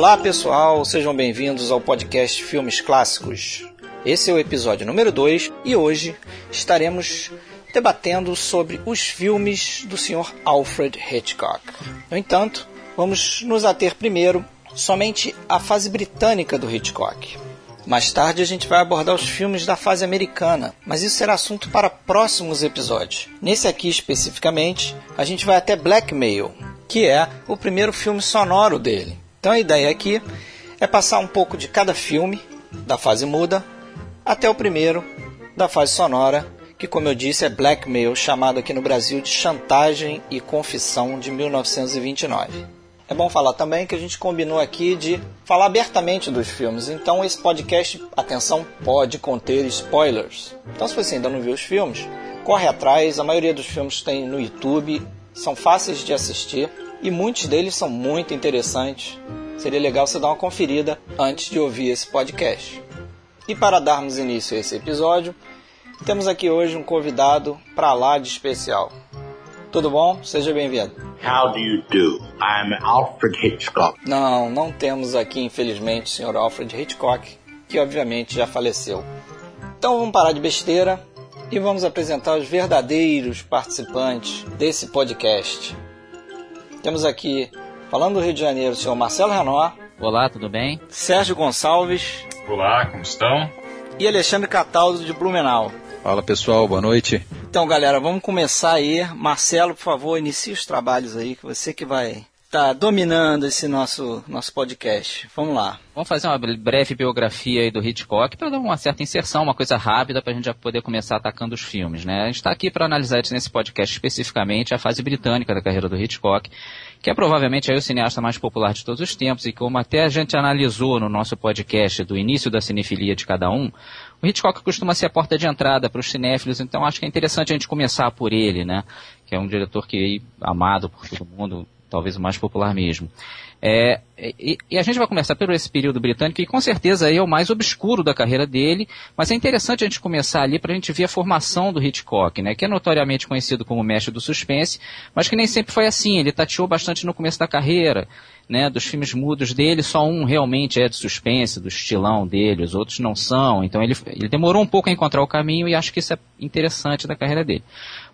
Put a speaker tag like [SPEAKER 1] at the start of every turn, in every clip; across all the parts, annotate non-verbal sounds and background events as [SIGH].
[SPEAKER 1] Olá pessoal, sejam bem-vindos ao podcast Filmes Clássicos. Esse é o episódio número 2 e hoje estaremos debatendo sobre os filmes do Sr. Alfred Hitchcock. No entanto, vamos nos ater primeiro somente à fase britânica do Hitchcock. Mais tarde a gente vai abordar os filmes da fase americana, mas isso será assunto para próximos episódios. Nesse aqui especificamente, a gente vai até Blackmail, que é o primeiro filme sonoro dele. Então a ideia aqui é passar um pouco de cada filme da fase muda até o primeiro da fase sonora, que como eu disse é Blackmail, chamado aqui no Brasil de Chantagem e Confissão de 1929. É bom falar também que a gente combinou aqui de falar abertamente dos filmes, então esse podcast, atenção, pode conter spoilers. Então se você ainda não viu os filmes, corre atrás, a maioria dos filmes tem no YouTube, são fáceis de assistir e muitos deles são muito interessantes. Seria legal você dar uma conferida antes de ouvir esse podcast. E para darmos início a esse episódio, temos aqui hoje um convidado para lá de especial. Tudo bom? Seja bem-vindo.
[SPEAKER 2] How do you do? I'm Alfred Hitchcock.
[SPEAKER 1] Não, não temos aqui, infelizmente, o Sr. Alfred Hitchcock, que obviamente já faleceu. Então vamos parar de besteira e vamos apresentar os verdadeiros participantes desse podcast. Temos aqui, falando do Rio de Janeiro, o senhor Marcelo Renó.
[SPEAKER 3] Olá, tudo bem?
[SPEAKER 1] Sérgio Gonçalves.
[SPEAKER 4] Olá, como estão?
[SPEAKER 1] E Alexandre Cataldo de Blumenau.
[SPEAKER 5] Fala pessoal, boa noite.
[SPEAKER 1] Então, galera, vamos começar aí. Marcelo, por favor, inicie os trabalhos aí, que você que vai tá dominando esse nosso, nosso podcast. Vamos lá.
[SPEAKER 3] Vamos fazer uma breve biografia aí do Hitchcock para dar uma certa inserção, uma coisa rápida para a gente já poder começar atacando os filmes, né? A gente está aqui para analisar nesse podcast especificamente a fase britânica da carreira do Hitchcock, que é provavelmente aí o cineasta mais popular de todos os tempos e como até a gente analisou no nosso podcast do início da cinefilia de cada um, o Hitchcock costuma ser a porta de entrada para os cinéfilos, então acho que é interessante a gente começar por ele, né? Que é um diretor que é amado por todo mundo, talvez o mais popular mesmo. É, e, e, a gente vai começar por esse período britânico, que com certeza aí é o mais obscuro da carreira dele, mas é interessante a gente começar ali para a gente ver a formação do Hitchcock, né, que é notoriamente conhecido como mestre do suspense, mas que nem sempre foi assim, ele tateou bastante no começo da carreira, né, dos filmes mudos dele, só um realmente é de suspense, do estilão dele, os outros não são. Então ele, ele demorou um pouco a encontrar o caminho e acho que isso é interessante da carreira dele.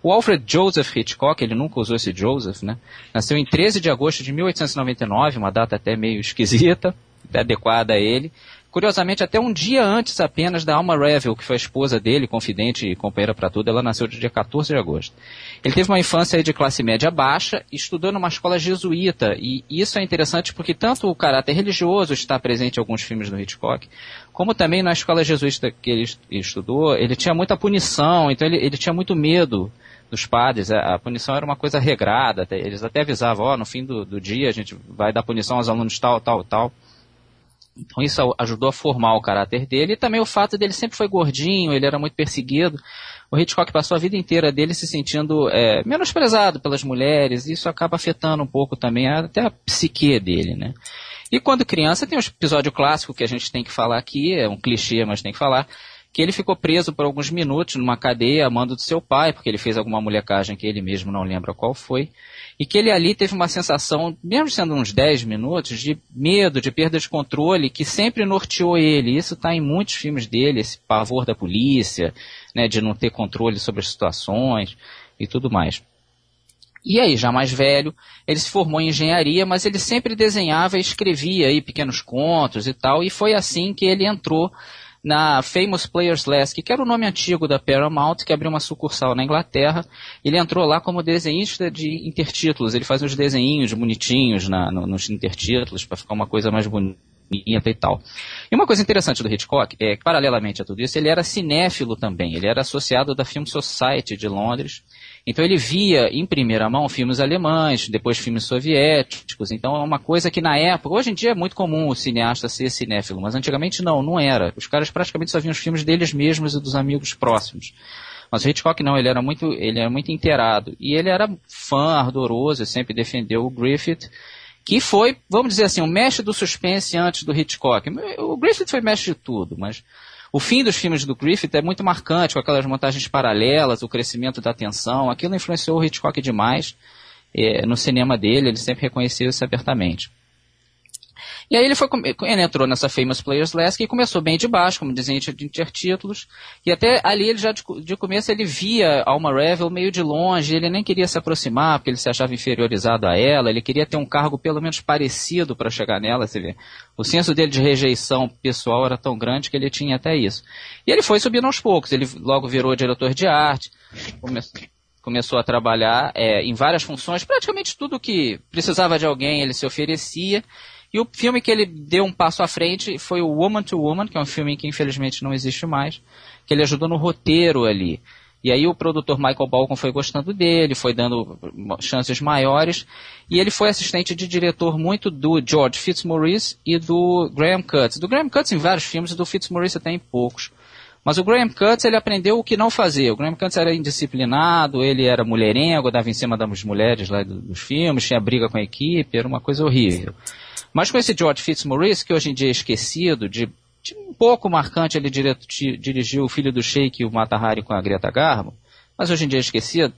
[SPEAKER 3] O Alfred Joseph Hitchcock, ele nunca usou esse Joseph, né? Nasceu em 13 de agosto de 1899, uma data até meio esquisita, adequada a ele. Curiosamente, até um dia antes apenas da Alma Revel, que foi a esposa dele, confidente e companheira para tudo, ela nasceu no dia 14 de agosto. Ele teve uma infância de classe média baixa estudou numa escola jesuíta. E isso é interessante porque tanto o caráter religioso está presente em alguns filmes do Hitchcock, como também na escola jesuíta que ele estudou, ele tinha muita punição, então ele, ele tinha muito medo dos padres. A, a, punição era uma coisa regrada, até, eles até avisavam, ó, oh, no fim do, do dia a gente vai dar punição aos alunos tal, tal, tal. Então isso ajudou a formar o caráter dele e também o fato dele sempre foi gordinho, ele era muito perseguido. O Hitchcock passou a vida inteira dele se sentindo é, menosprezado pelas mulheres, e isso acaba afetando um pouco também até a psique dele, né? E quando criança tem um episódio clássico que a gente tem que falar aqui, é um clichê, mas tem que falar, que ele ficou preso por alguns minutos numa cadeia a mando do seu pai, porque ele fez alguma molecagem que ele mesmo não lembra qual foi e que ele ali teve uma sensação, mesmo sendo uns 10 minutos, de medo, de perda de controle, que sempre norteou ele. Isso está em muitos filmes dele, esse pavor da polícia, né, de não ter controle sobre as situações e tudo mais. E aí, já mais velho, ele se formou em engenharia, mas ele sempre desenhava e escrevia aí pequenos contos e tal, e foi assim que ele entrou na Famous Players Last, que era o nome antigo da Paramount, que abriu uma sucursal na Inglaterra. Ele entrou lá como desenhista de intertítulos. Ele faz uns desenhinhos bonitinhos na, no, nos intertítulos para ficar uma coisa mais bonita e tal. E uma coisa interessante do Hitchcock é que, paralelamente a tudo isso, ele era cinéfilo também. Ele era associado da Film Society de Londres então ele via em primeira mão filmes alemães, depois filmes soviéticos. Então é uma coisa que na época, hoje em dia é muito comum o cineasta ser cinéfilo, mas antigamente não, não era. Os caras praticamente só viam os filmes deles mesmos e dos amigos próximos. Mas o Hitchcock não, ele era muito, ele era muito inteirado. E ele era fã ardoroso, sempre defendeu o Griffith, que foi, vamos dizer assim, o mestre do suspense antes do Hitchcock. O Griffith foi mestre de tudo, mas o fim dos filmes do Griffith é muito marcante, com aquelas montagens paralelas, o crescimento da tensão. Aquilo influenciou o Hitchcock demais é, no cinema dele, ele sempre reconheceu isso abertamente. E aí ele foi ele entrou nessa Famous Players List e começou bem de baixo, como desenho de intertítulos. E até ali ele já de, de começo ele via Alma Revel meio de longe, ele nem queria se aproximar porque ele se achava inferiorizado a ela, ele queria ter um cargo pelo menos parecido para chegar nela, você vê. O senso dele de rejeição pessoal era tão grande que ele tinha até isso. E ele foi subindo aos poucos, ele logo virou diretor de arte, começou começou a trabalhar é, em várias funções, praticamente tudo que precisava de alguém ele se oferecia. E o filme que ele deu um passo à frente foi o Woman to Woman, que é um filme que infelizmente não existe mais, que ele ajudou no roteiro ali. E aí o produtor Michael Balcon foi gostando dele, foi dando chances maiores, e ele foi assistente de diretor muito do George Fitzmaurice e do Graham Cutts. Do Graham Cutts em vários filmes e do Fitzmaurice até em poucos. Mas o Graham Cutts, ele aprendeu o que não fazer. O Graham Cutts era indisciplinado, ele era mulherengo, dava em cima das mulheres lá dos filmes, tinha briga com a equipe, era uma coisa horrível. Mas com esse George Fitzmaurice, que hoje em dia é esquecido, de, de um pouco marcante, ele dirigiu o Filho do Sheik e o Mata Hari com a Greta Garbo, mas hoje em dia é esquecido.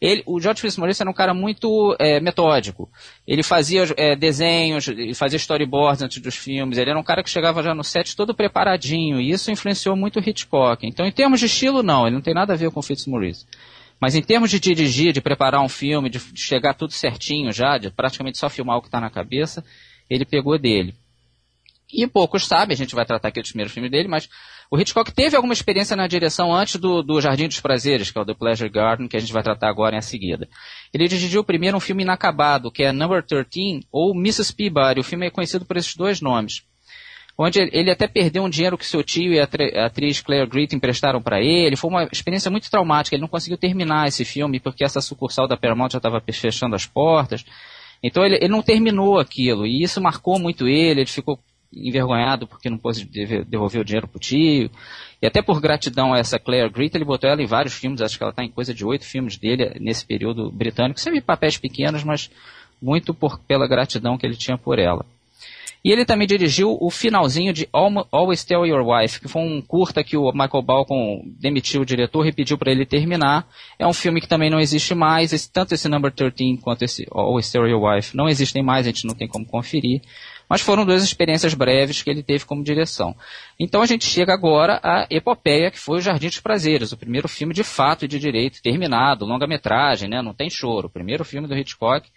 [SPEAKER 3] Ele, o George Fitzmaurice era um cara muito é, metódico. Ele fazia é, desenhos, ele fazia storyboards antes dos filmes. Ele era um cara que chegava já no set todo preparadinho. E isso influenciou muito o Hitchcock. Então, em termos de estilo, não. Ele não tem nada a ver com o Fitzmaurice. Mas em termos de dirigir, de preparar um filme, de chegar tudo certinho já, de praticamente só filmar o que está na cabeça, ele pegou dele. E poucos sabem, a gente vai tratar aqui dos primeiros filmes dele, mas o Hitchcock teve alguma experiência na direção antes do, do Jardim dos Prazeres, que é o The Pleasure Garden, que a gente vai tratar agora em seguida. Ele dirigiu primeiro um filme inacabado, que é Number 13, ou Mrs. Peabody. O filme é conhecido por esses dois nomes. Onde ele até perdeu um dinheiro que seu tio e a atriz Claire Greet emprestaram para ele. Foi uma experiência muito traumática. Ele não conseguiu terminar esse filme porque essa sucursal da Paramount já estava fechando as portas. Então ele, ele não terminou aquilo. E isso marcou muito ele. Ele ficou envergonhado porque não pôde devolver o dinheiro pro tio. E até por gratidão a essa Claire Greet, ele botou ela em vários filmes, acho que ela está em coisa de oito filmes dele nesse período britânico, sempre papéis pequenos, mas muito por, pela gratidão que ele tinha por ela. E ele também dirigiu o finalzinho de Always Tell Your Wife, que foi um curta que o Michael Balcon demitiu o diretor e pediu para ele terminar. É um filme que também não existe mais, esse, tanto esse Number 13 quanto esse Always Tell Your Wife não existem mais, a gente não tem como conferir. Mas foram duas experiências breves que ele teve como direção. Então a gente chega agora à epopeia, que foi o Jardim dos Prazeres, o primeiro filme de fato e de direito terminado, longa-metragem, né? não tem choro. O primeiro filme do Hitchcock,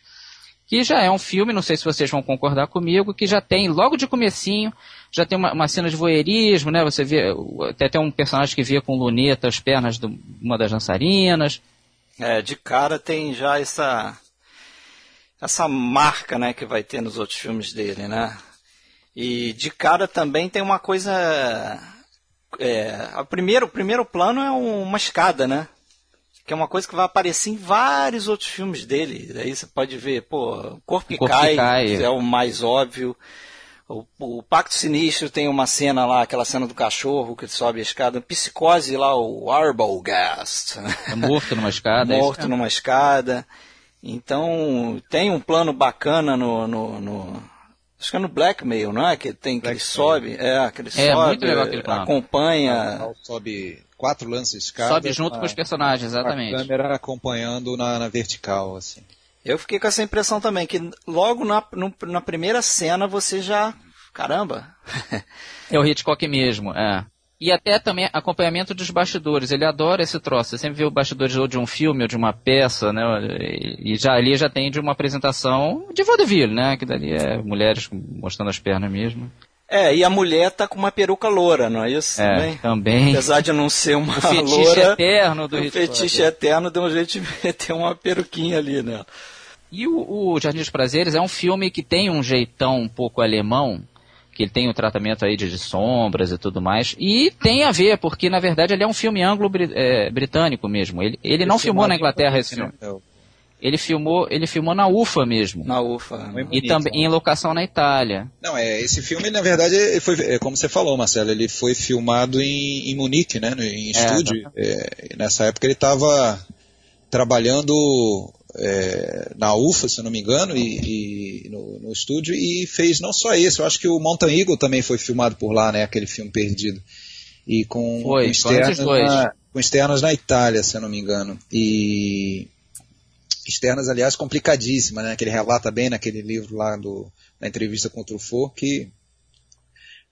[SPEAKER 3] que já é um filme, não sei se vocês vão concordar comigo, que já tem, logo de comecinho, já tem uma, uma cena de voyeurismo, né? Você vê, até tem um personagem que via com luneta as pernas de uma das dançarinas.
[SPEAKER 1] É, de cara tem já essa essa marca, né, que vai ter nos outros filmes dele, né? E de cara também tem uma coisa. É, a primeiro, o primeiro plano é uma escada, né? Que é uma coisa que vai aparecer em vários outros filmes dele. Daí você pode ver, pô, o Corpo que, Corpo cai, que cai, é o mais óbvio. O, o, Pacto Sinistro tem uma cena lá, aquela cena do cachorro que sobe a escada. Psicose lá, o Arbogast.
[SPEAKER 3] É morto numa escada.
[SPEAKER 1] É morto é numa escada. Então, tem um plano bacana no, no, no, acho que é no Blackmail, não é? Que tem que ele sobe, é, que ele é, sobe, acompanha.
[SPEAKER 5] Sobe quatro lances de escada.
[SPEAKER 3] Sobe junto com os personagens, exatamente.
[SPEAKER 5] A câmera acompanhando na, na vertical, assim.
[SPEAKER 1] Eu fiquei com essa impressão também, que logo na, no, na primeira cena você já. Caramba! [LAUGHS]
[SPEAKER 3] é o Hitchcock mesmo, é. E até também acompanhamento dos bastidores. Ele adora esse troço. Você sempre vê o bastidores ou de um filme ou de uma peça, né? E já ali já tem de uma apresentação de vaudeville, né? Que dali é mulheres mostrando as pernas mesmo.
[SPEAKER 1] É, e a mulher tá com uma peruca loura, não é isso?
[SPEAKER 3] É, também. também.
[SPEAKER 1] Apesar de não ser uma
[SPEAKER 3] o fetiche
[SPEAKER 1] loura,
[SPEAKER 3] eterno do
[SPEAKER 1] O fetiche eterno deu um jeito de [LAUGHS] meter uma peruquinha ali nela.
[SPEAKER 3] E o, o Jardim dos Prazeres é um filme que tem um jeitão um pouco alemão, que ele tem o um tratamento aí de, de, sombras e tudo mais. E tem a ver, porque na verdade ele é um filme anglo-britânico é, mesmo. Ele, ele não filmou na Inglaterra esse filme. Ele filmou, ele filmou na UFA mesmo.
[SPEAKER 1] Na UFA.
[SPEAKER 3] E também em locação na Itália.
[SPEAKER 5] Não, é, esse filme, na verdade, foi, é, como você falou, Marcelo, ele foi filmado em, em Munique, né? Em é, estúdio. É, nessa época ele estava trabalhando é, na UFA, se não me engano, e, e no, no, estúdio, e fez não só esse, eu acho que o Mountain Eagle também foi filmado por lá, né, aquele filme perdido. E com,
[SPEAKER 3] foi,
[SPEAKER 5] com, externos, na, com externos na Itália, se eu não me engano. E, externas, aliás, complicadíssimas, né? Que ele relata bem naquele livro lá do, na entrevista com o Truffaut, que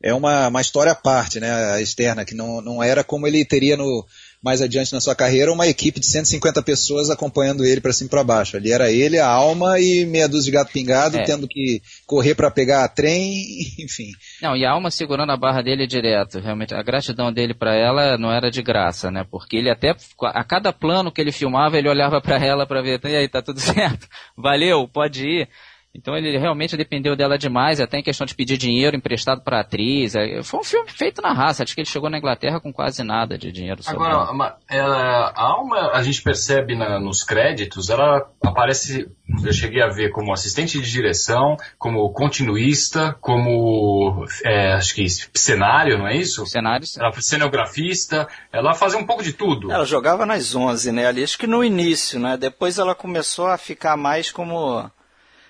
[SPEAKER 5] é uma, uma história à parte, né? A externa, que não, não era como ele teria no, mais adiante na sua carreira uma equipe de 150 pessoas acompanhando ele para cima e para baixo. Ali era ele, a alma e meia dúzia de gato pingado, é. tendo que correr para pegar trem, [LAUGHS] enfim.
[SPEAKER 3] Não, e a alma segurando a barra dele direto. Realmente, a gratidão dele para ela não era de graça, né? Porque ele até, a cada plano que ele filmava, ele olhava para ela para ver, e aí, tá tudo [LAUGHS] certo? Valeu, pode ir. Então ele realmente dependeu dela demais, até em questão de pedir dinheiro emprestado para atriz. É, foi um filme feito na raça, acho que ele chegou na Inglaterra com quase nada de dinheiro.
[SPEAKER 4] Agora, ela, a alma, a gente percebe na, nos créditos, ela aparece, eu cheguei a ver como assistente de direção, como continuista, como, é, acho que cenário, não é isso?
[SPEAKER 3] Cenário, sim.
[SPEAKER 4] Ela foi cenografista, ela fazia um pouco de tudo.
[SPEAKER 1] Ela jogava nas 11, né, ali, acho que no início, né, depois ela começou a ficar mais como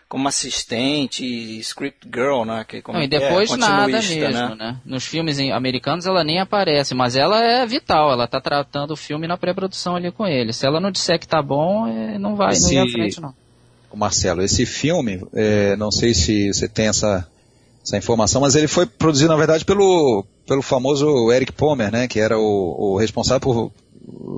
[SPEAKER 1] como assistente, script girl, né? Que, como
[SPEAKER 3] não, e depois é, nada mesmo, né? né? Nos filmes americanos ela nem aparece, mas ela é vital, ela tá tratando o filme na pré-produção ali com ele. Se ela não disser que tá bom, é, não vai, esse, não ia à frente não.
[SPEAKER 5] Marcelo, esse filme, é, não sei se você tem essa, essa informação, mas ele foi produzido na verdade pelo, pelo famoso Eric Pomer, né? Que era o, o responsável por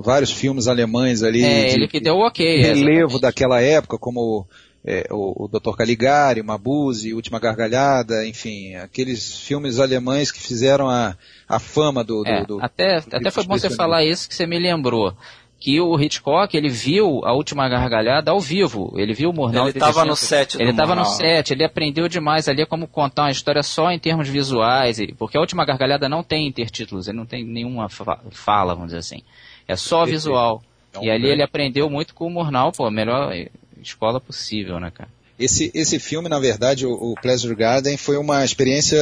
[SPEAKER 5] vários filmes alemães ali.
[SPEAKER 3] É, de, ele que deu o ok.
[SPEAKER 5] Relevo daquela época, como é, o, o Dr. Caligari, Mabuse, Última Gargalhada, enfim, aqueles filmes alemães que fizeram a, a fama do,
[SPEAKER 3] é,
[SPEAKER 5] do,
[SPEAKER 3] Até, do até foi bom você falar isso que você me lembrou. Que o Hitchcock, ele viu a última gargalhada ao vivo. Ele viu o Murnau.
[SPEAKER 1] Ele estava no set
[SPEAKER 3] Ele estava no set, ele aprendeu demais ali como contar uma história só em termos visuais. Porque a última gargalhada não tem intertítulos, ele não tem nenhuma fala, vamos dizer assim. É só visual. É um e ali grande. ele aprendeu muito com o Murnau, pô, melhor escola possível, né, cara?
[SPEAKER 5] Esse, esse filme, na verdade, o, o Pleasure Garden, foi uma experiência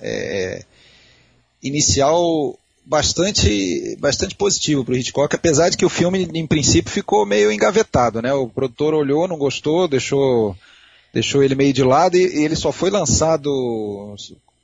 [SPEAKER 5] é, inicial bastante, bastante positiva para o Hitchcock, apesar de que o filme, em princípio, ficou meio engavetado, né? O produtor olhou, não gostou, deixou, deixou ele meio de lado e, e ele só foi lançado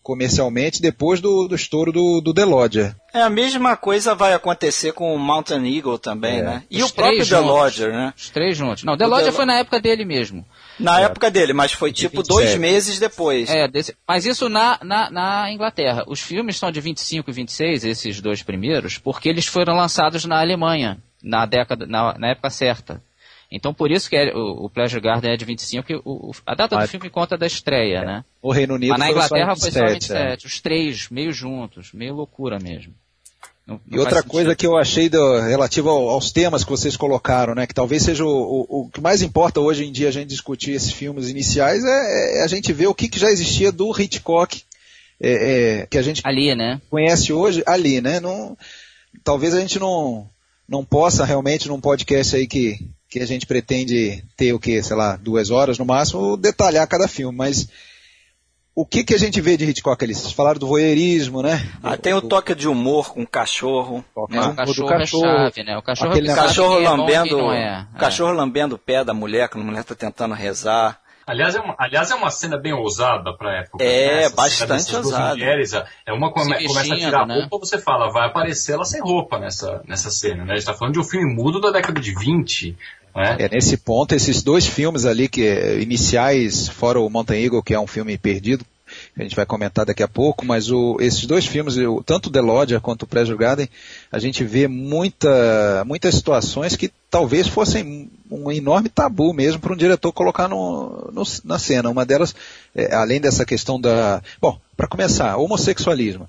[SPEAKER 5] comercialmente depois do, do estouro do, do The Lodger.
[SPEAKER 1] É, a mesma coisa vai acontecer com o Mountain Eagle também, é. né? E Os o próprio juntos. The Lodger, né?
[SPEAKER 3] Os três juntos. Não, The o Lodger The... foi na época dele mesmo.
[SPEAKER 1] Na é. época dele, mas foi tipo 27. dois meses depois.
[SPEAKER 3] É, desse... mas isso na, na, na, Inglaterra. Os filmes são de 25 e 26, esses dois primeiros, porque eles foram lançados na Alemanha, na década, na, na época certa. Então por isso que é, o, o, Pleasure Garden é de 25, que o, a data do filme conta da estreia, é. né?
[SPEAKER 5] O Reino Unido
[SPEAKER 3] Mas na Inglaterra foi só 27, é. os três, meio juntos, meio loucura mesmo.
[SPEAKER 5] Não, não e outra coisa que eu achei do, relativo ao, aos temas que vocês colocaram, né, que talvez seja o, o, o, que mais importa hoje em dia a gente discutir esses filmes iniciais é, é a gente ver o que, que já existia do Hitchcock é, é, que a gente
[SPEAKER 3] ali, né?
[SPEAKER 5] conhece hoje ali, né? Não, talvez a gente não não possa realmente num podcast aí que que a gente pretende ter o que, sei lá, duas horas no máximo, detalhar cada filme, mas o que, que a gente vê de Hitchcock ali? Vocês falaram do voyeurismo, né?
[SPEAKER 1] Ah, tem o toque de humor com o cachorro.
[SPEAKER 3] Né? O cachorro, é chave, né? O cachorro,
[SPEAKER 1] Aquele é cachorro lambendo, é. o cachorro lambendo o pé da mulher, quando a mulher está tentando rezar.
[SPEAKER 4] Aliás, é uma, aliás, é uma cena bem ousada pra época.
[SPEAKER 1] É, né? bastante ousada.
[SPEAKER 4] Mulheres, é uma come, começa a tirar né? roupa, você fala, vai aparecer ela sem roupa nessa, nessa cena, né? A gente tá falando de um filme mudo da década de 20,
[SPEAKER 5] né? É, nesse ponto, esses dois filmes ali, que iniciais, fora o Mountain Eagle, que é um filme perdido, a gente vai comentar daqui a pouco, mas o, esses dois filmes, tanto The Lodger quanto o Garden, a gente vê muita, muitas situações que talvez fossem um enorme tabu mesmo para um diretor colocar no, no, na cena. Uma delas, é, além dessa questão da... Bom, para começar, homossexualismo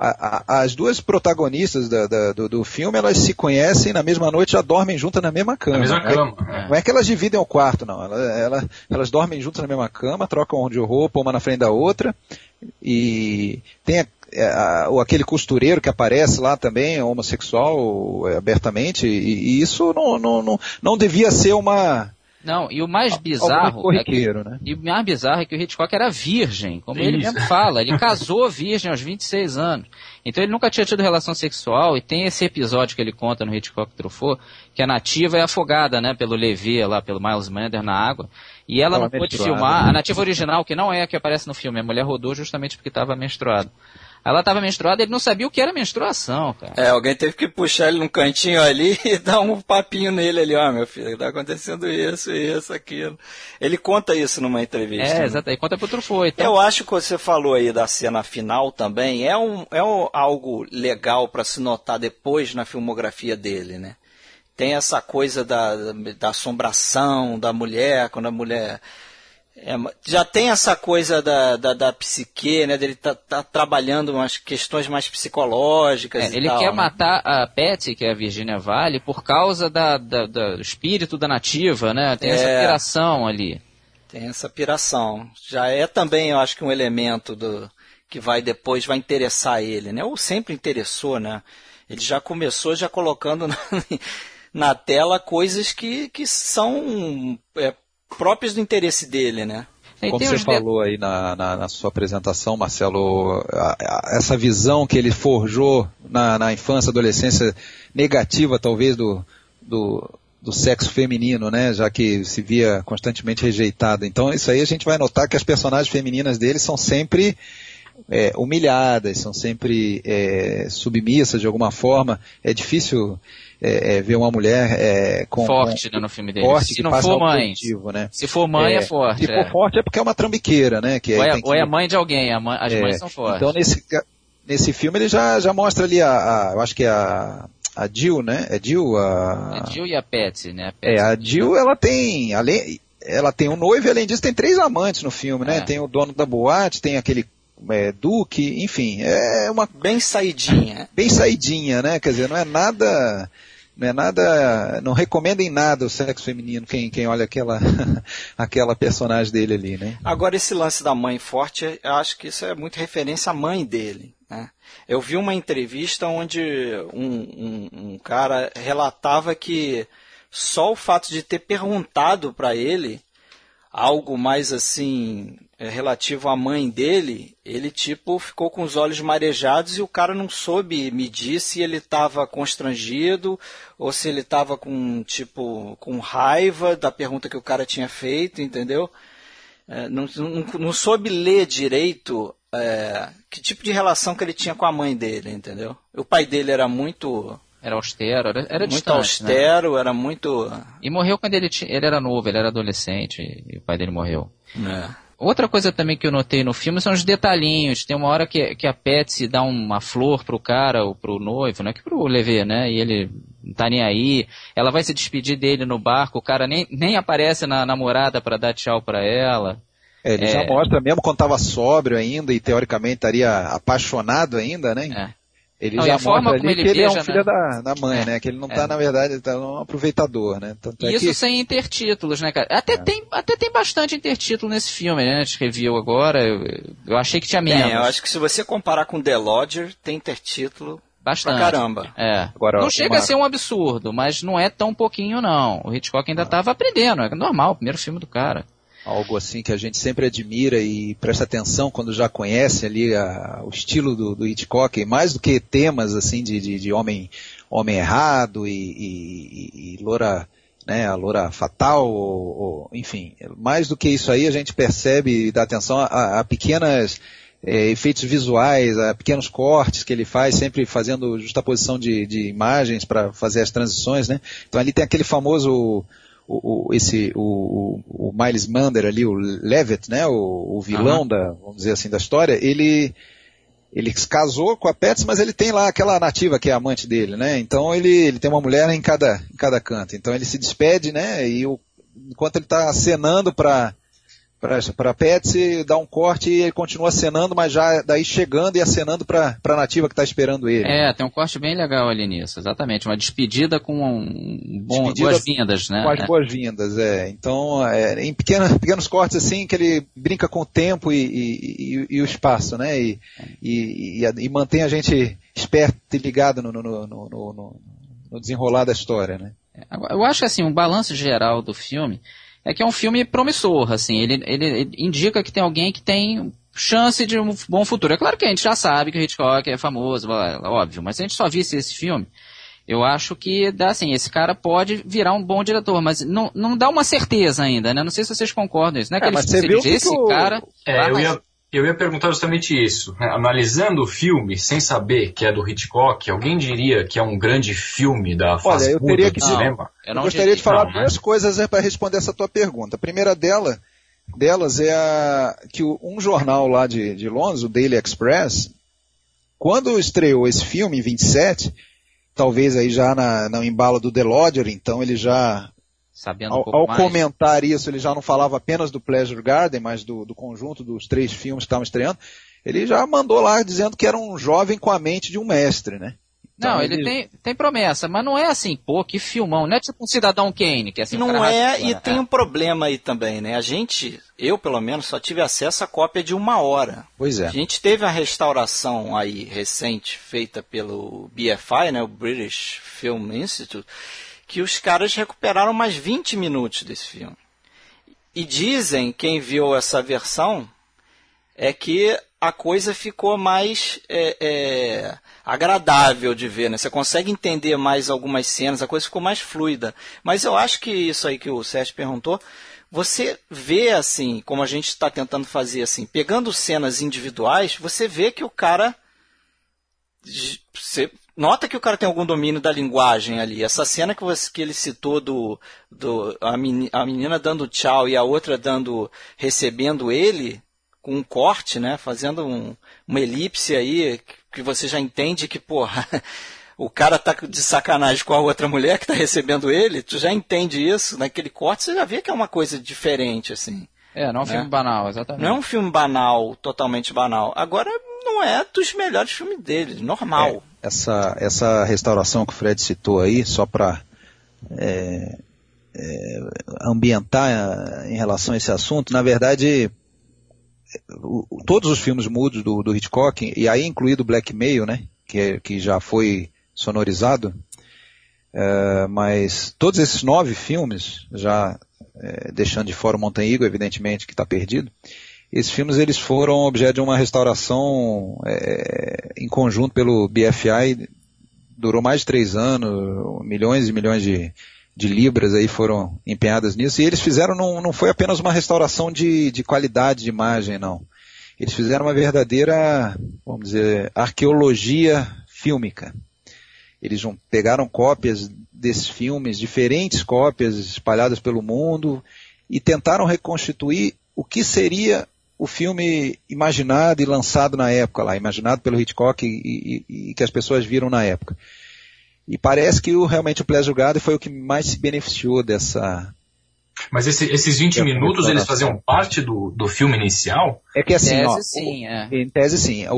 [SPEAKER 5] a, a, as duas protagonistas da, da, do, do, filme, elas se conhecem na mesma noite, já dormem juntas na mesma cama. Na
[SPEAKER 4] mesma
[SPEAKER 5] não,
[SPEAKER 4] cama.
[SPEAKER 5] É, não é que elas dividem o quarto, não. Ela, ela, elas dormem juntas na mesma cama, trocam de roupa uma na frente da outra. E tem a, a, aquele costureiro que aparece lá também, homossexual, abertamente, e, e isso não, não, não, não devia ser uma
[SPEAKER 3] não, e o mais bizarro. É que, né? E o mais bizarro é que o Hitchcock era virgem, como Isso. ele mesmo fala. Ele [LAUGHS] casou virgem aos 26 anos. Então ele nunca tinha tido relação sexual, e tem esse episódio que ele conta no Hitchcock Truffaut, que a nativa é afogada, né, pelo Levi lá, pelo Miles Mander na água. E ela, ela não pôde filmar. A nativa original, que não é a que aparece no filme, a mulher rodou justamente porque estava menstruada. Ela estava menstruada, ele não sabia o que era menstruação, cara.
[SPEAKER 1] É, alguém teve que puxar ele num cantinho ali [LAUGHS] e dar um papinho nele ali, ó, oh, meu filho, tá acontecendo isso, isso, aquilo. Ele conta isso numa entrevista.
[SPEAKER 3] É, né? exato, ele conta pro Truffaut. Então.
[SPEAKER 1] Eu acho que você falou aí da cena final também, é, um, é um, algo legal para se notar depois na filmografia dele, né? Tem essa coisa da, da assombração da mulher, quando a mulher é, já tem essa coisa da, da, da psique, né? Dele tá, tá, trabalhando umas questões mais psicológicas.
[SPEAKER 3] É, ele
[SPEAKER 1] tal,
[SPEAKER 3] quer
[SPEAKER 1] né?
[SPEAKER 3] matar a Patsy, que é a Virginia Vale, por causa da, da, da, do espírito da nativa, né? Tem é, essa piração ali.
[SPEAKER 1] Tem essa piração. Já é também, eu acho que um elemento do que vai depois vai interessar ele, né? Ou sempre interessou, né? Ele já começou já colocando [LAUGHS] na, na tela coisas que, que são é, próprios do interesse dele, né?
[SPEAKER 5] Como você falou aí na, na, na, sua apresentação, Marcelo, a, a, essa visão que ele forjou na, na infância, adolescência, negativa talvez do, do, do sexo feminino, né? Já que se via constantemente rejeitado. Então isso aí a gente vai notar que as personagens femininas dele são sempre é, humilhadas, são sempre é, submissas de alguma forma. É difícil é, é, ver uma mulher é, com
[SPEAKER 3] forte
[SPEAKER 5] com,
[SPEAKER 3] né, no filme dele.
[SPEAKER 5] Forte,
[SPEAKER 3] se não for mãe,
[SPEAKER 5] positivo, né?
[SPEAKER 3] se for mãe é, é forte.
[SPEAKER 5] Se for
[SPEAKER 3] é.
[SPEAKER 5] forte é porque é uma trambiqueira, né? Que
[SPEAKER 3] ou, é,
[SPEAKER 5] que...
[SPEAKER 3] ou é mãe de alguém, mãe, as mães são fortes.
[SPEAKER 5] Então nesse nesse filme ele já já mostra ali a, a eu acho que é a a Jill, né? É Jill a
[SPEAKER 3] a Jill e a Patsy, né? A
[SPEAKER 5] Patsy, é a Jill ela tem além ela tem um noivo e além disso tem três amantes no filme, né? Tem o dono da boate, tem aquele é, Duque, enfim, é uma
[SPEAKER 1] bem saidinha.
[SPEAKER 5] Bem saidinha, né? Quer dizer, não é nada não é nada, não recomendem nada o sexo feminino quem, quem olha aquela, [LAUGHS] aquela personagem dele ali, né?
[SPEAKER 1] Agora esse lance da mãe forte, acho que isso é muito referência à mãe dele, né? Eu vi uma entrevista onde um, um, um cara relatava que só o fato de ter perguntado para ele algo mais assim é, relativo à mãe dele, ele tipo ficou com os olhos marejados e o cara não soube medir se ele estava constrangido ou se ele estava com tipo com raiva da pergunta que o cara tinha feito, entendeu? É, não, não, não, soube ler direito é, que tipo de relação que ele tinha com a mãe dele, entendeu? O pai dele era muito
[SPEAKER 3] era austero, era, era
[SPEAKER 1] muito
[SPEAKER 3] distante,
[SPEAKER 1] austero,
[SPEAKER 3] né?
[SPEAKER 1] era muito.
[SPEAKER 3] E morreu quando ele, tinha, ele era novo, ele era adolescente, e o pai dele morreu.
[SPEAKER 1] É.
[SPEAKER 3] Outra coisa também que eu notei no filme são os detalhinhos. Tem uma hora que, que a Patsy dá uma flor pro cara, ou pro noivo, né? Que pro Levê, né? E ele não tá nem aí. Ela vai se despedir dele no barco, o cara nem, nem aparece na namorada para dar tchau para ela.
[SPEAKER 5] É, ele é... já mostra, mesmo quando tava sóbrio ainda e teoricamente estaria apaixonado ainda, né?
[SPEAKER 3] É.
[SPEAKER 5] Ele não, já mostra ali ele que ele é um filho né? da, da mãe, é, né? Que ele não está, é. na verdade, ele tá um aproveitador, né?
[SPEAKER 3] Tanto é Isso que... sem intertítulos, né, cara? Até, é. tem, até tem bastante intertítulo nesse filme, né? A gente reviu agora, eu, eu achei que tinha menos.
[SPEAKER 1] É, eu acho que se você comparar com The Lodger, tem intertítulo Bastante. Pra caramba.
[SPEAKER 3] É. Agora, não chega uma... a ser um absurdo, mas não é tão pouquinho, não. O Hitchcock ainda estava ah. aprendendo, é normal, o primeiro filme do cara
[SPEAKER 5] algo assim que a gente sempre admira e presta atenção quando já conhece ali a, o estilo do, do, Hitchcock, mais do que temas assim de, de, de homem, homem errado e, e, e, loura, né, a loura fatal, ou, ou, enfim, mais do que isso aí a gente percebe e dá atenção a, a pequenas é, efeitos visuais, a pequenos cortes que ele faz, sempre fazendo justaposição de, de imagens para fazer as transições, né? Então ali tem aquele famoso o, o, esse, o, o, Miles Mander ali, o Levitt, né, o, o vilão uhum. da, vamos dizer assim, da história, ele, ele se casou com a Pets, mas ele tem lá aquela nativa que é amante dele, né, então ele, ele tem uma mulher em cada, em cada canto, então ele se despede, né, e o, enquanto ele está acenando para para Petsy dar um corte e ele continua acenando, mas já daí chegando e acenando para a nativa que está esperando ele.
[SPEAKER 3] É, tem um corte bem legal ali nisso, exatamente. Uma despedida com um bom, boas-vindas, né?
[SPEAKER 5] Com as
[SPEAKER 3] é.
[SPEAKER 5] boas-vindas, é. Então, é, em pequenos, pequenos cortes assim, que ele brinca com o tempo e, e, e, e o espaço, né? E, e, mantém a gente esperto e ligado no, no, no, no, no desenrolar da história, né?
[SPEAKER 3] Eu acho que assim, um balanço geral do filme é que é um filme promissor, assim, ele, ele, ele indica que tem alguém que tem chance de um bom futuro. É claro que a gente já sabe que o Hitchcock é famoso, óbvio, mas se a gente só visse esse filme, eu acho que dá assim, esse cara pode virar um bom diretor, mas não, não dá uma certeza ainda, né? Não sei se vocês concordam isso. Não é que
[SPEAKER 5] é,
[SPEAKER 3] ele
[SPEAKER 5] mas você viu que
[SPEAKER 3] esse
[SPEAKER 5] o...
[SPEAKER 3] cara.
[SPEAKER 4] É, eu ia, Eu ia perguntar justamente isso. Né? Analisando o filme, sem saber que é do Hitchcock, alguém diria que é um grande filme da fase
[SPEAKER 5] Olha, eu teria que
[SPEAKER 4] do cinema?
[SPEAKER 5] eu, eu gostaria
[SPEAKER 3] diria,
[SPEAKER 5] de falar
[SPEAKER 4] não, né?
[SPEAKER 5] duas coisas para responder essa tua pergunta. A primeira dela, delas é a, que um jornal lá de, de Londres, o Daily Express, quando estreou esse filme, em 27, talvez aí já na, no embalo do The Lodger, então ele já
[SPEAKER 3] Sabendo um
[SPEAKER 5] Ao,
[SPEAKER 3] pouco
[SPEAKER 5] ao
[SPEAKER 3] mais.
[SPEAKER 5] comentar isso, ele já não falava apenas do Pleasure Garden, mas do, do conjunto dos três filmes que estavam estreando. Ele já mandou lá dizendo que era um jovem com a mente de um mestre, né? Então,
[SPEAKER 3] Não, ele tem, tem promessa, mas não é assim, pô, que filmão. Não é tipo um Cidadão Kane, que é assim,
[SPEAKER 1] Não é, e
[SPEAKER 3] né?
[SPEAKER 1] tem um problema aí também, né? A gente, eu pelo menos, só tive acesso à cópia de uma hora.
[SPEAKER 5] Pois é.
[SPEAKER 1] A gente teve a restauração aí recente feita pelo BFI, né, o British Film Institute, que os caras recuperaram mais 20 minutos desse filme. E dizem, quem viu essa versão, é que a coisa ficou mais é, é, agradável de ver, né? Você consegue entender mais algumas cenas, a coisa ficou mais fluida. Mas eu acho que isso aí que o Sérgio perguntou, você vê assim, como a gente está tentando fazer assim, pegando cenas individuais, você vê que o cara você nota que o cara tem algum domínio da linguagem ali. Essa cena que, você, que ele citou do, do a, meni- a menina dando tchau e a outra dando recebendo ele com um corte, né, fazendo um, uma elipse aí que você já entende que porra [LAUGHS] o cara tá de sacanagem com a outra mulher que tá recebendo ele. Tu já entende isso naquele corte, você já vê que é uma coisa diferente assim.
[SPEAKER 3] É, não é um
[SPEAKER 1] né?
[SPEAKER 3] filme banal, exatamente.
[SPEAKER 1] Não é um filme banal, totalmente banal. Agora, não é dos melhores filmes dele, normal.
[SPEAKER 5] Essa, essa restauração que o Fred citou aí, só para ambientar eh, em relação a esse assunto, na verdade, o- todos os filmes mudos do, do Hitchcock, e aí incluído Blackmail, né, que, é- que já foi sonorizado, eh, mas todos esses nove filmes, já eh, deixando de fora o Montanha Eagle, evidentemente, que está perdido, esses filmes eles foram objeto de uma restauração eh, em conjunto pelo BFI, durou mais de três anos, milhões e milhões de, de libras aí foram empenhadas nisso, e eles fizeram, não, não foi apenas uma restauração de, de qualidade de imagem, não. Eles fizeram uma verdadeira, vamos dizer, arqueologia fílmica. Eles pegaram cópias desses filmes, diferentes cópias espalhadas pelo mundo, e tentaram reconstituir o que seria o filme imaginado e lançado na época lá, imaginado pelo Hitchcock e, e- e que as pessoas viram na época. E parece que o, realmente o Pleasure Garden foi o que mais se beneficiou dessa.
[SPEAKER 4] Mas esse- esses 20
[SPEAKER 5] É,
[SPEAKER 4] minutos, eles faziam parte do, do filme inicial?
[SPEAKER 5] É que assim,
[SPEAKER 3] Tese,
[SPEAKER 5] ó,
[SPEAKER 3] sim, é.
[SPEAKER 5] Em tese, sim. O,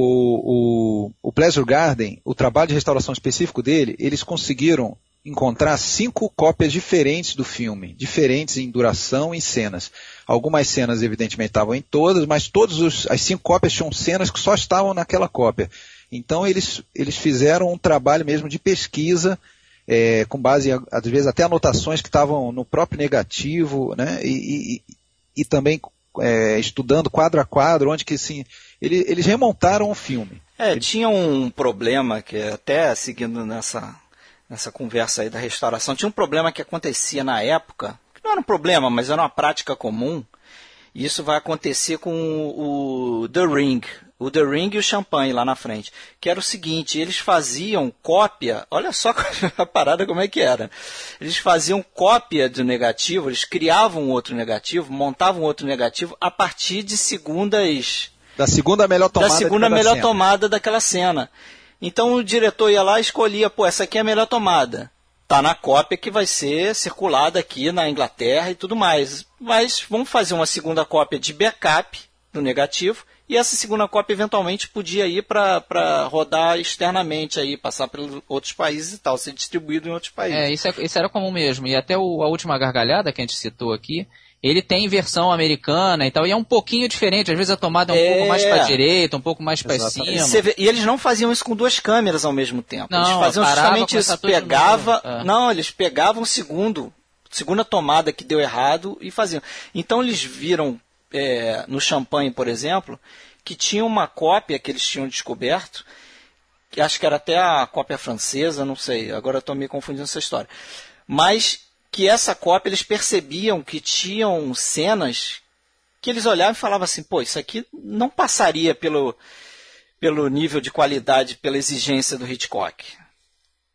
[SPEAKER 5] o, o Pleasure Garden, o trabalho de restauração específico dele, eles conseguiram encontrar cinco cópias diferentes do filme, diferentes em duração e cenas. Algumas cenas, evidentemente, estavam em todas, mas todas as cinco cópias tinham cenas que só estavam naquela cópia. Então, eles, eles fizeram um trabalho mesmo de pesquisa, é, com base, às vezes, até anotações que estavam no próprio negativo, né? E, e, e também é, estudando quadro a quadro, onde que assim, ele- eles remontaram o filme.
[SPEAKER 1] É, tinha um problema que até seguindo nessa nessa conversa aí da restauração, tinha um problema que acontecia na época, não era um problema, mas era uma prática comum. E isso vai acontecer com o, o The Ring, o The Ring e o Champanhe lá na frente, que era o seguinte, eles faziam cópia, olha só [LAUGHS] a parada como é que era. Eles faziam cópia do negativo, eles criavam outro negativo, montavam outro negativo a partir de segundas
[SPEAKER 5] Da segunda melhor tomada.
[SPEAKER 1] da segunda melhor
[SPEAKER 5] cena.
[SPEAKER 1] tomada daquela cena. Então o diretor ia lá e escolhia, pô, essa aqui é a melhor tomada. Tá na cópia que vai ser circulada aqui na Inglaterra e tudo mais. Mas vamos fazer uma segunda cópia de backup do negativo e essa segunda cópia eventualmente podia ir para rodar externamente aí, passar pelos outros países e tal, ser distribuído em outros países.
[SPEAKER 3] É, isso, é, isso era comum mesmo. E até o- a última gargalhada que a gente citou aqui, ele tem versão americana e tal, e é um pouquinho diferente. Às vezes a tomada é um
[SPEAKER 1] É.
[SPEAKER 3] pouco mais pra direita, um pouco mais
[SPEAKER 5] Exatamente.
[SPEAKER 3] cima.
[SPEAKER 1] Você vê- e eles não faziam isso com duas câmeras ao mesmo tempo.
[SPEAKER 3] Não,
[SPEAKER 1] eles faziam
[SPEAKER 3] parava,
[SPEAKER 1] justamente isso. Pegava.
[SPEAKER 3] É.
[SPEAKER 1] Não, eles pegavam o segundo, segunda tomada que deu errado e faziam. Então eles viram é, no champanhe, por exemplo, que tinha uma cópia que eles tinham descoberto, que acho que era até a cópia francesa, não sei, agora estou me confundindo essa história. Mas que essa cópia eles percebiam que tinham cenas que eles olhavam e falavam assim, pô, isso aqui não passaria pelo, pelo nível de qualidade, pela exigência do Hitchcock.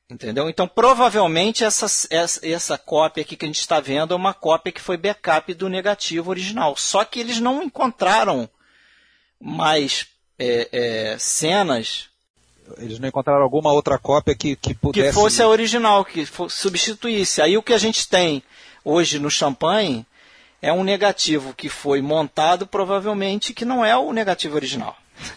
[SPEAKER 1] Entendeu? Então, provavelmente, essa, essa, essa cópia aqui que a gente está vendo é uma cópia que foi backup do negativo original. Só que eles não encontraram mais é, é, cenas.
[SPEAKER 5] Eles não encontraram alguma outra cópia que, que pudesse.
[SPEAKER 1] Que fosse a original, que substituísse. Aí o que a gente tem hoje no champanhe é um negativo que foi montado, provavelmente, que não é o negativo original.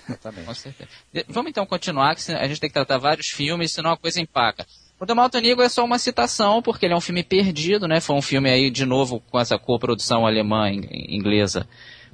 [SPEAKER 3] Exatamente. Com certeza. Vamos então continuar, que a gente tem que tratar vários filmes, senão a coisa empaca. O The Mountain Eagle é só uma citação, porque ele é um filme perdido, né? Foi um filme aí, de novo, com essa coprodução alemã inglesa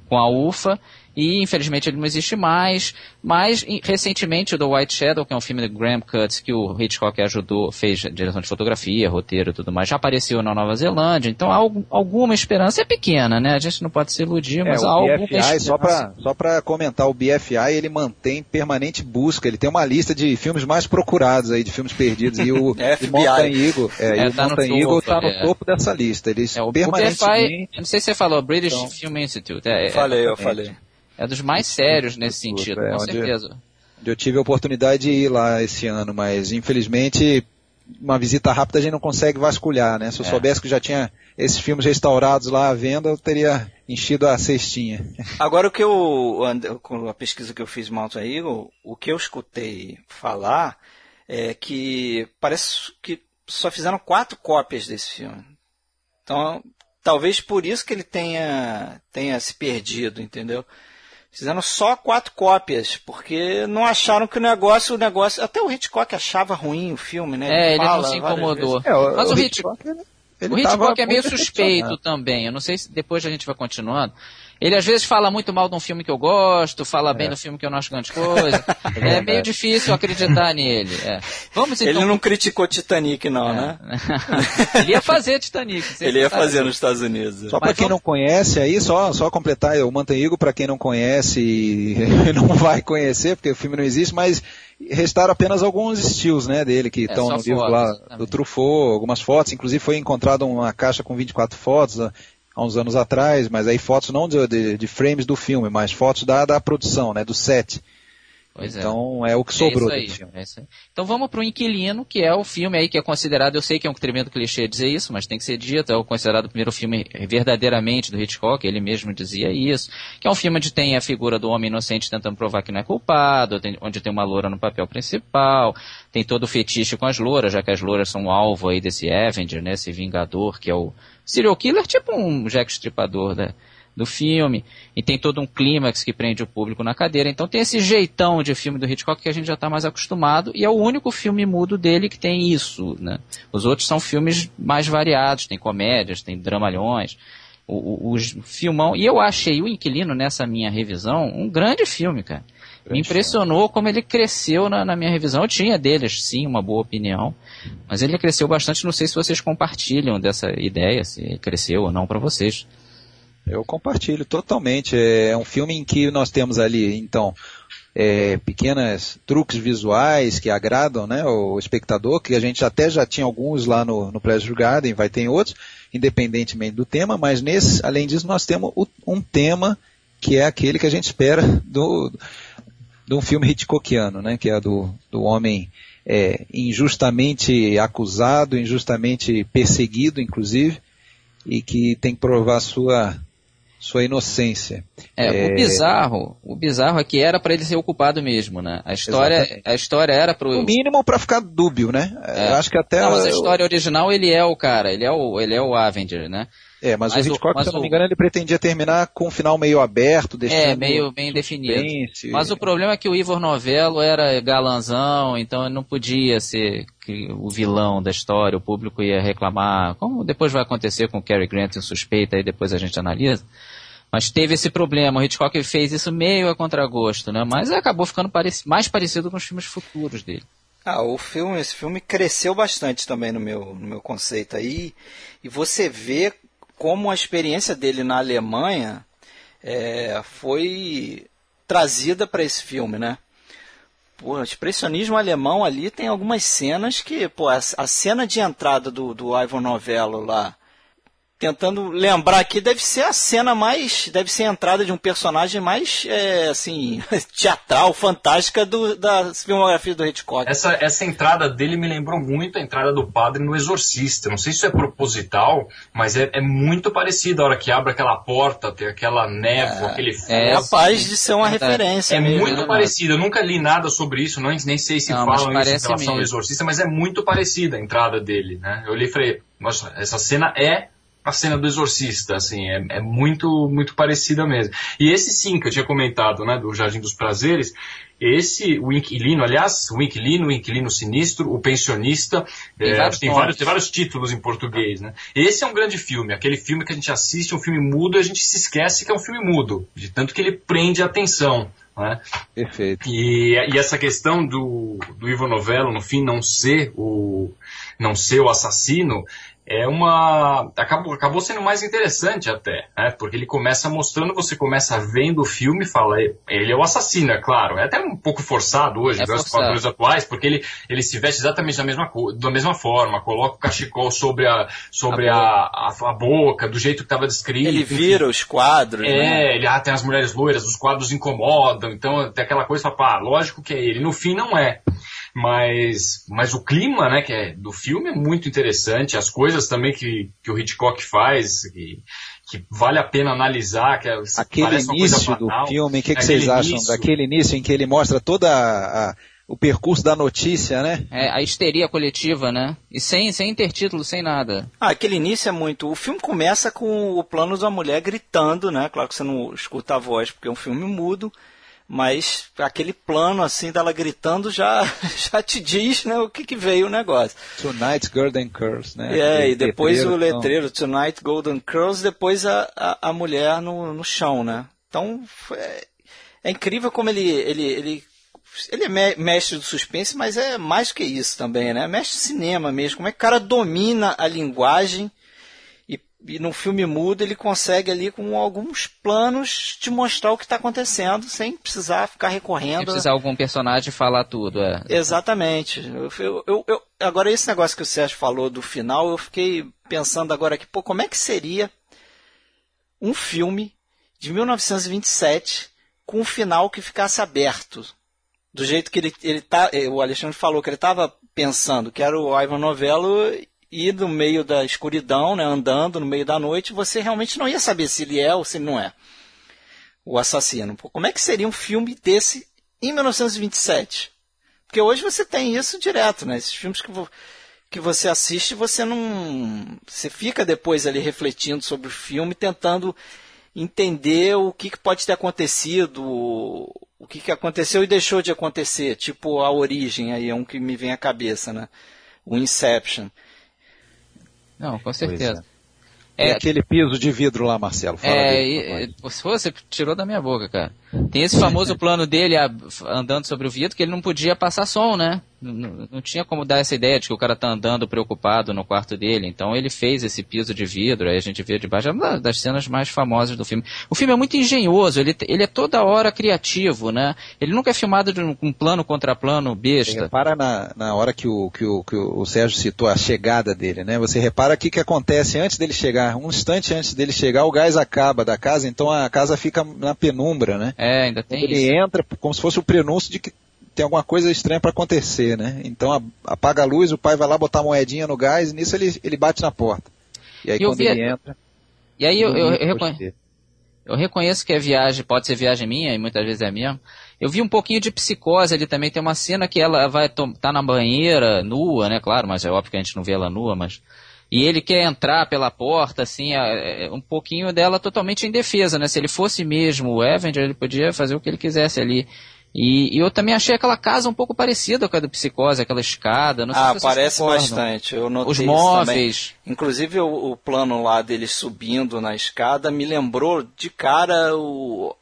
[SPEAKER 3] com a UFA e infelizmente ele não existe mais, mas recentemente o The White Shadow, que é um filme do Graham Cutts que o Hitchcock ajudou, fez direção de fotografia, roteiro e tudo mais, já apareceu na Nova Zelândia, então há alguma esperança, é pequena, né, a gente não pode se iludir, mas
[SPEAKER 5] é,
[SPEAKER 3] há
[SPEAKER 5] alguma
[SPEAKER 3] BFI, esperança.
[SPEAKER 5] Só para só pra comentar, o BFI ele mantém permanente busca, ele tem uma lista de filmes mais procurados aí, de filmes perdidos, e o. [LAUGHS] Mountain Eagle, é,
[SPEAKER 3] é,
[SPEAKER 5] o
[SPEAKER 3] tá
[SPEAKER 5] Mountain Eagle está no é. topo dessa lista, eles é, o, permanentemente... O BFI,
[SPEAKER 3] não sei se você falou, British então, Film Institute. É,
[SPEAKER 1] falei, eu falei.
[SPEAKER 3] É dos mais sérios nesse sentido, é, com onde, certeza.
[SPEAKER 5] Onde eu tive a oportunidade de ir lá esse ano, mas infelizmente uma visita rápida a gente não consegue vasculhar, né? Se eu é. soubesse que já tinha esses filmes restaurados lá à venda, eu teria enchido a cestinha. [LAUGHS]
[SPEAKER 1] Agora o que eu, com a pesquisa que eu fiz Mountain Eagle, o que eu escutei falar é que parece que só fizeram quatro cópias desse filme. Então, talvez por isso que ele tenha, tenha se perdido, entendeu? Fizeram só quatro cópias, porque não acharam que o negócio, o negócio. Até o Hitchcock achava ruim o filme, né?
[SPEAKER 3] É, ele, ele não se incomodou. É, o, Mas o, o Hitchcock. Hitchcock ele, o Hitchcock é meio suspeito também. Eu não sei se depois a gente vai continuando. Ele às vezes fala muito mal de um filme que eu gosto, fala é. bem do filme que eu não acho grande coisa. [LAUGHS] é, é meio difícil acreditar nele. É.
[SPEAKER 1] Vamos então. Ele não criticou Titanic, não, é. né? [LAUGHS]
[SPEAKER 3] ele ia fazer Titanic.
[SPEAKER 1] Ele ia fazer nos Estados Unidos.
[SPEAKER 5] Só para quem vamos... não conhece aí, só, só completar, o Manteigo, para quem não conhece e [LAUGHS] não vai conhecer, porque o filme não existe, mas restaram apenas alguns estilos né, dele que estão é, no livro lá também. do Truffaut, algumas fotos, inclusive foi encontrado uma caixa com 24 fotos, há uns anos atrás, mas aí fotos não de, de, de frames do filme, mas fotos da, da produção, né, do set. Pois é. então é. é. o que sobrou é
[SPEAKER 3] aí, filme. É então vamos para o Inquilino, que é o filme aí que é considerado, eu sei que é um tremendo clichê dizer isso, mas tem que ser dito, é o considerado o primeiro filme verdadeiramente do Hitchcock, ele mesmo dizia isso, que é um filme onde tem a figura do homem inocente tentando provar que não é culpado, onde tem uma loura no papel principal, tem todo o fetiche com as louras, já que as louras são o alvo aí desse Avenger, né, esse vingador, que é o serial killer, tipo um Jack Stripador, né? do filme, e tem todo um clímax que prende o público na cadeira. Então tem esse jeitão de filme do Hitchcock que a gente já está mais acostumado, e é o único filme mudo dele que tem isso. Né? Os outros são filmes mais variados, tem comédias, tem dramalhões, o, o, o filmão. E eu achei o Inquilino, nessa minha revisão, um grande filme, cara. Me impressionou como ele cresceu na, na, minha revisão. Eu tinha deles, sim, uma boa opinião. Mas ele cresceu bastante. Não sei se vocês compartilham dessa ideia, se cresceu ou não para vocês.
[SPEAKER 5] Eu compartilho totalmente. É um filme em que nós temos ali, então, é, pequenas truques visuais que agradam né, o espectador, que a gente até já tinha alguns lá no, no Pleasure Garden, vai ter outros, independentemente do tema, mas nesse, além disso, nós temos um tema que é aquele que a gente espera do, de um filme Hitchcockiano, né, que é do, do homem é, injustamente acusado, injustamente perseguido, inclusive, e que tem que provar sua sua inocência.
[SPEAKER 3] É, é, o bizarro, o bizarro é que era para ele ser ocupado mesmo, né? A história, a história era pro
[SPEAKER 5] o mínimo para ficar dúbio, né?
[SPEAKER 3] É. Eu acho que até Não, mas a história original ele é o cara, ele é o, ele é o Avenger, né?
[SPEAKER 5] É, mas, mas o Hitchcock, mas se eu não me engano, ele pretendia terminar com um final meio aberto, deixando...
[SPEAKER 3] É, meio bem definido. Mas o problema é que o Ivor Novello era galanzão, então ele não podia ser o vilão da história, o público ia reclamar, como depois vai acontecer com o Cary Grant em Suspeita, aí depois a gente analisa. Mas teve esse problema, o Hitchcock fez isso meio a contragosto, né? Mas acabou ficando mais parecido com os filmes futuros dele.
[SPEAKER 1] Ah, o filme, esse filme cresceu bastante também no meu, no meu conceito aí. E você vê como a experiência dele na Alemanha é, foi trazida para esse filme, né? Pô, expressionismo alemão ali tem algumas cenas que, pô, a, a cena de entrada do, do Ivan Novello lá, tentando lembrar aqui, deve ser a cena mais. Deve ser a entrada de um personagem mais, é, assim, [LAUGHS] teatral, fantástica do, da filmografia do Hitchcock.
[SPEAKER 4] Essa, essa entrada dele me lembrou muito a entrada do padre no Exorcista. Não sei se isso é proposital, mas é, é muito parecido. A hora que abre aquela porta, tem aquela névoa,
[SPEAKER 1] é,
[SPEAKER 4] aquele
[SPEAKER 1] fogo. É capaz de ser uma referência.
[SPEAKER 4] É
[SPEAKER 1] mesmo,
[SPEAKER 4] muito
[SPEAKER 1] né?
[SPEAKER 4] parecido. Eu nunca li nada sobre isso, não, nem sei se
[SPEAKER 3] Não,
[SPEAKER 4] falam isso em relação ao
[SPEAKER 3] mesmo.
[SPEAKER 4] Exorcista, mas é muito parecida a entrada dele, né? Eu olhei e falei, nossa, essa cena é a cena do Exorcista, assim, é, é muito, muito parecida mesmo. E esse sim, que eu tinha comentado, né, do Jardim dos Prazeres, esse, o Inquilino, aliás, o Inquilino, o Inquilino Sinistro, o Pensionista,
[SPEAKER 3] Tem
[SPEAKER 4] é,
[SPEAKER 3] vários
[SPEAKER 4] tem, vários, tem vários títulos em português, né? Esse é um grande filme, aquele filme que a gente assiste, um filme mudo, e a gente se esquece que é um filme mudo, de tanto que ele prende a atenção, né?
[SPEAKER 5] Perfeito.
[SPEAKER 4] E, e essa questão do, do Ivo Novello, no fim, não ser o, não ser o assassino, é uma. Acabou, acabou sendo mais interessante até, né? Porque ele começa mostrando, você começa vendo o filme e fala, ele é o assassino, é claro. É até um pouco forçado hoje,
[SPEAKER 3] É
[SPEAKER 4] pelos
[SPEAKER 3] forçado.
[SPEAKER 4] padrões atuais, porque ele, ele se veste exatamente da mesma, da mesma forma, coloca o cachecol sobre a, sobre
[SPEAKER 3] A
[SPEAKER 4] a, a, a boca, do jeito que estava descrito.
[SPEAKER 1] Ele
[SPEAKER 4] enfim.
[SPEAKER 1] vira os quadros, né?
[SPEAKER 4] É, ele ah, tem as mulheres loiras, os quadros incomodam, então tem aquela coisa, pá, lógico que é ele. No fim não é. Mas, mas o clima, né, que é do filme é muito interessante, as coisas também que, que o Hitchcock faz, que, que vale a pena analisar, que é,
[SPEAKER 5] Aquele
[SPEAKER 4] uma
[SPEAKER 5] início do filme, o que, que
[SPEAKER 4] Aquele
[SPEAKER 5] vocês acham
[SPEAKER 4] início-
[SPEAKER 5] daquele início em que ele mostra toda a- a- o percurso da notícia, né?
[SPEAKER 3] É, a histeria coletiva, né? E sem, sem intertítulo, sem nada.
[SPEAKER 1] Ah, aquele início é muito. O filme começa com o plano da mulher gritando, né? Claro que você não escuta a voz porque é um filme mudo, mas aquele plano assim dela gritando já, [LAUGHS] já te diz, né, o que, que veio o negócio.
[SPEAKER 5] Tonight's Golden Curse, né?
[SPEAKER 1] É, e depois o
[SPEAKER 5] então.
[SPEAKER 1] letreiro Tonight Golden Curls, depois a, a, a mulher no, no chão, né? Então é, é incrível como ele ele ele ele é me- mestre do suspense, mas é mais que isso também, né? Mestre de cinema mesmo. Como é que o cara domina a linguagem e, no filme mudo ele consegue ali com alguns planos te mostrar o que está acontecendo sem precisar ficar
[SPEAKER 3] Sem
[SPEAKER 1] recorrendo.
[SPEAKER 3] precisar algum personagem falar tudo, é.
[SPEAKER 1] Exatamente. Eu, eu- eu- eu- agora, esse negócio que o Sérgio falou do final, eu fiquei pensando agora aqui, pô, como é que seria um filme de 1927 com um final que ficasse aberto? Do jeito que ele, ele tá, eh, o Alexandre falou que ele estava pensando, que era o Ivan Novello ir no meio da escuridão, né, andando no meio da noite, você realmente não ia saber se ele é ou se ele não é o assassino. Como é que seria um filme desse em 1927? Porque hoje você tem isso direto, né? Esses filmes que, vo- que você assiste, você não. Você fica depois ali refletindo sobre o filme, tentando entender o que, que pode ter acontecido, o que, que aconteceu e deixou de acontecer. Tipo a origem aí, é um que me vem à cabeça, né? O Inception.
[SPEAKER 3] Não, com certeza.
[SPEAKER 5] É
[SPEAKER 3] É,
[SPEAKER 5] aquele piso de vidro lá, Marcelo. Fala
[SPEAKER 3] É,
[SPEAKER 5] dele,
[SPEAKER 3] e- e- você- você tirou da minha boca, cara. Tem esse famoso [LAUGHS] plano dele a- andando sobre o vidro que ele não podia passar som, né? Não, não- tinha como dar essa ideia de que o cara tá andando preocupado no quarto dele. Então ele fez esse piso de vidro, aí a gente vê debaixo é uma das cenas mais famosas do filme. O filme é muito engenhoso, ele, ele é toda hora criativo, né? Ele nunca é filmado de um, um plano contra plano
[SPEAKER 5] Você
[SPEAKER 3] besta.
[SPEAKER 5] repara na, na hora que, o, que, o, que o Sérgio citou a chegada dele, né? Você repara o que, que acontece antes dele chegar. Um instante antes dele chegar, o gás acaba da casa, então a casa fica na penumbra, né?
[SPEAKER 3] É, ainda tem
[SPEAKER 5] Ele
[SPEAKER 3] isso.
[SPEAKER 5] entra como se fosse o prenúncio de que tem alguma coisa estranha para acontecer, né? Então apaga a luz, o pai vai lá botar a moedinha no gás e nisso ele, ele bate na porta. E aí
[SPEAKER 3] eu
[SPEAKER 5] quando
[SPEAKER 3] vi-
[SPEAKER 5] ele entra.
[SPEAKER 3] E aí eu, eu, eu reconhe-. Eu reconheço que é viagem, pode ser viagem minha, e muitas vezes é mesmo. Eu vi um pouquinho de psicose ali também. Tem uma cena que ela vai estar tá na banheira, nua, né? Claro, mas é óbvio que a gente não vê ela nua, mas. E ele quer entrar pela porta, assim, é, é, um pouquinho dela totalmente indefesa, né? Se ele fosse mesmo o Avenger, ele podia fazer o que ele quisesse ali. E, e eu também achei aquela casa um pouco parecida com a do Psicose, aquela escada. Não sei
[SPEAKER 1] Ah,
[SPEAKER 3] se vocês
[SPEAKER 1] parece
[SPEAKER 3] concordam.
[SPEAKER 1] bastante. Eu notei
[SPEAKER 3] Os
[SPEAKER 1] isso também.
[SPEAKER 3] móveis.
[SPEAKER 1] Inclusive o, o plano lá dele subindo na escada me lembrou de cara o,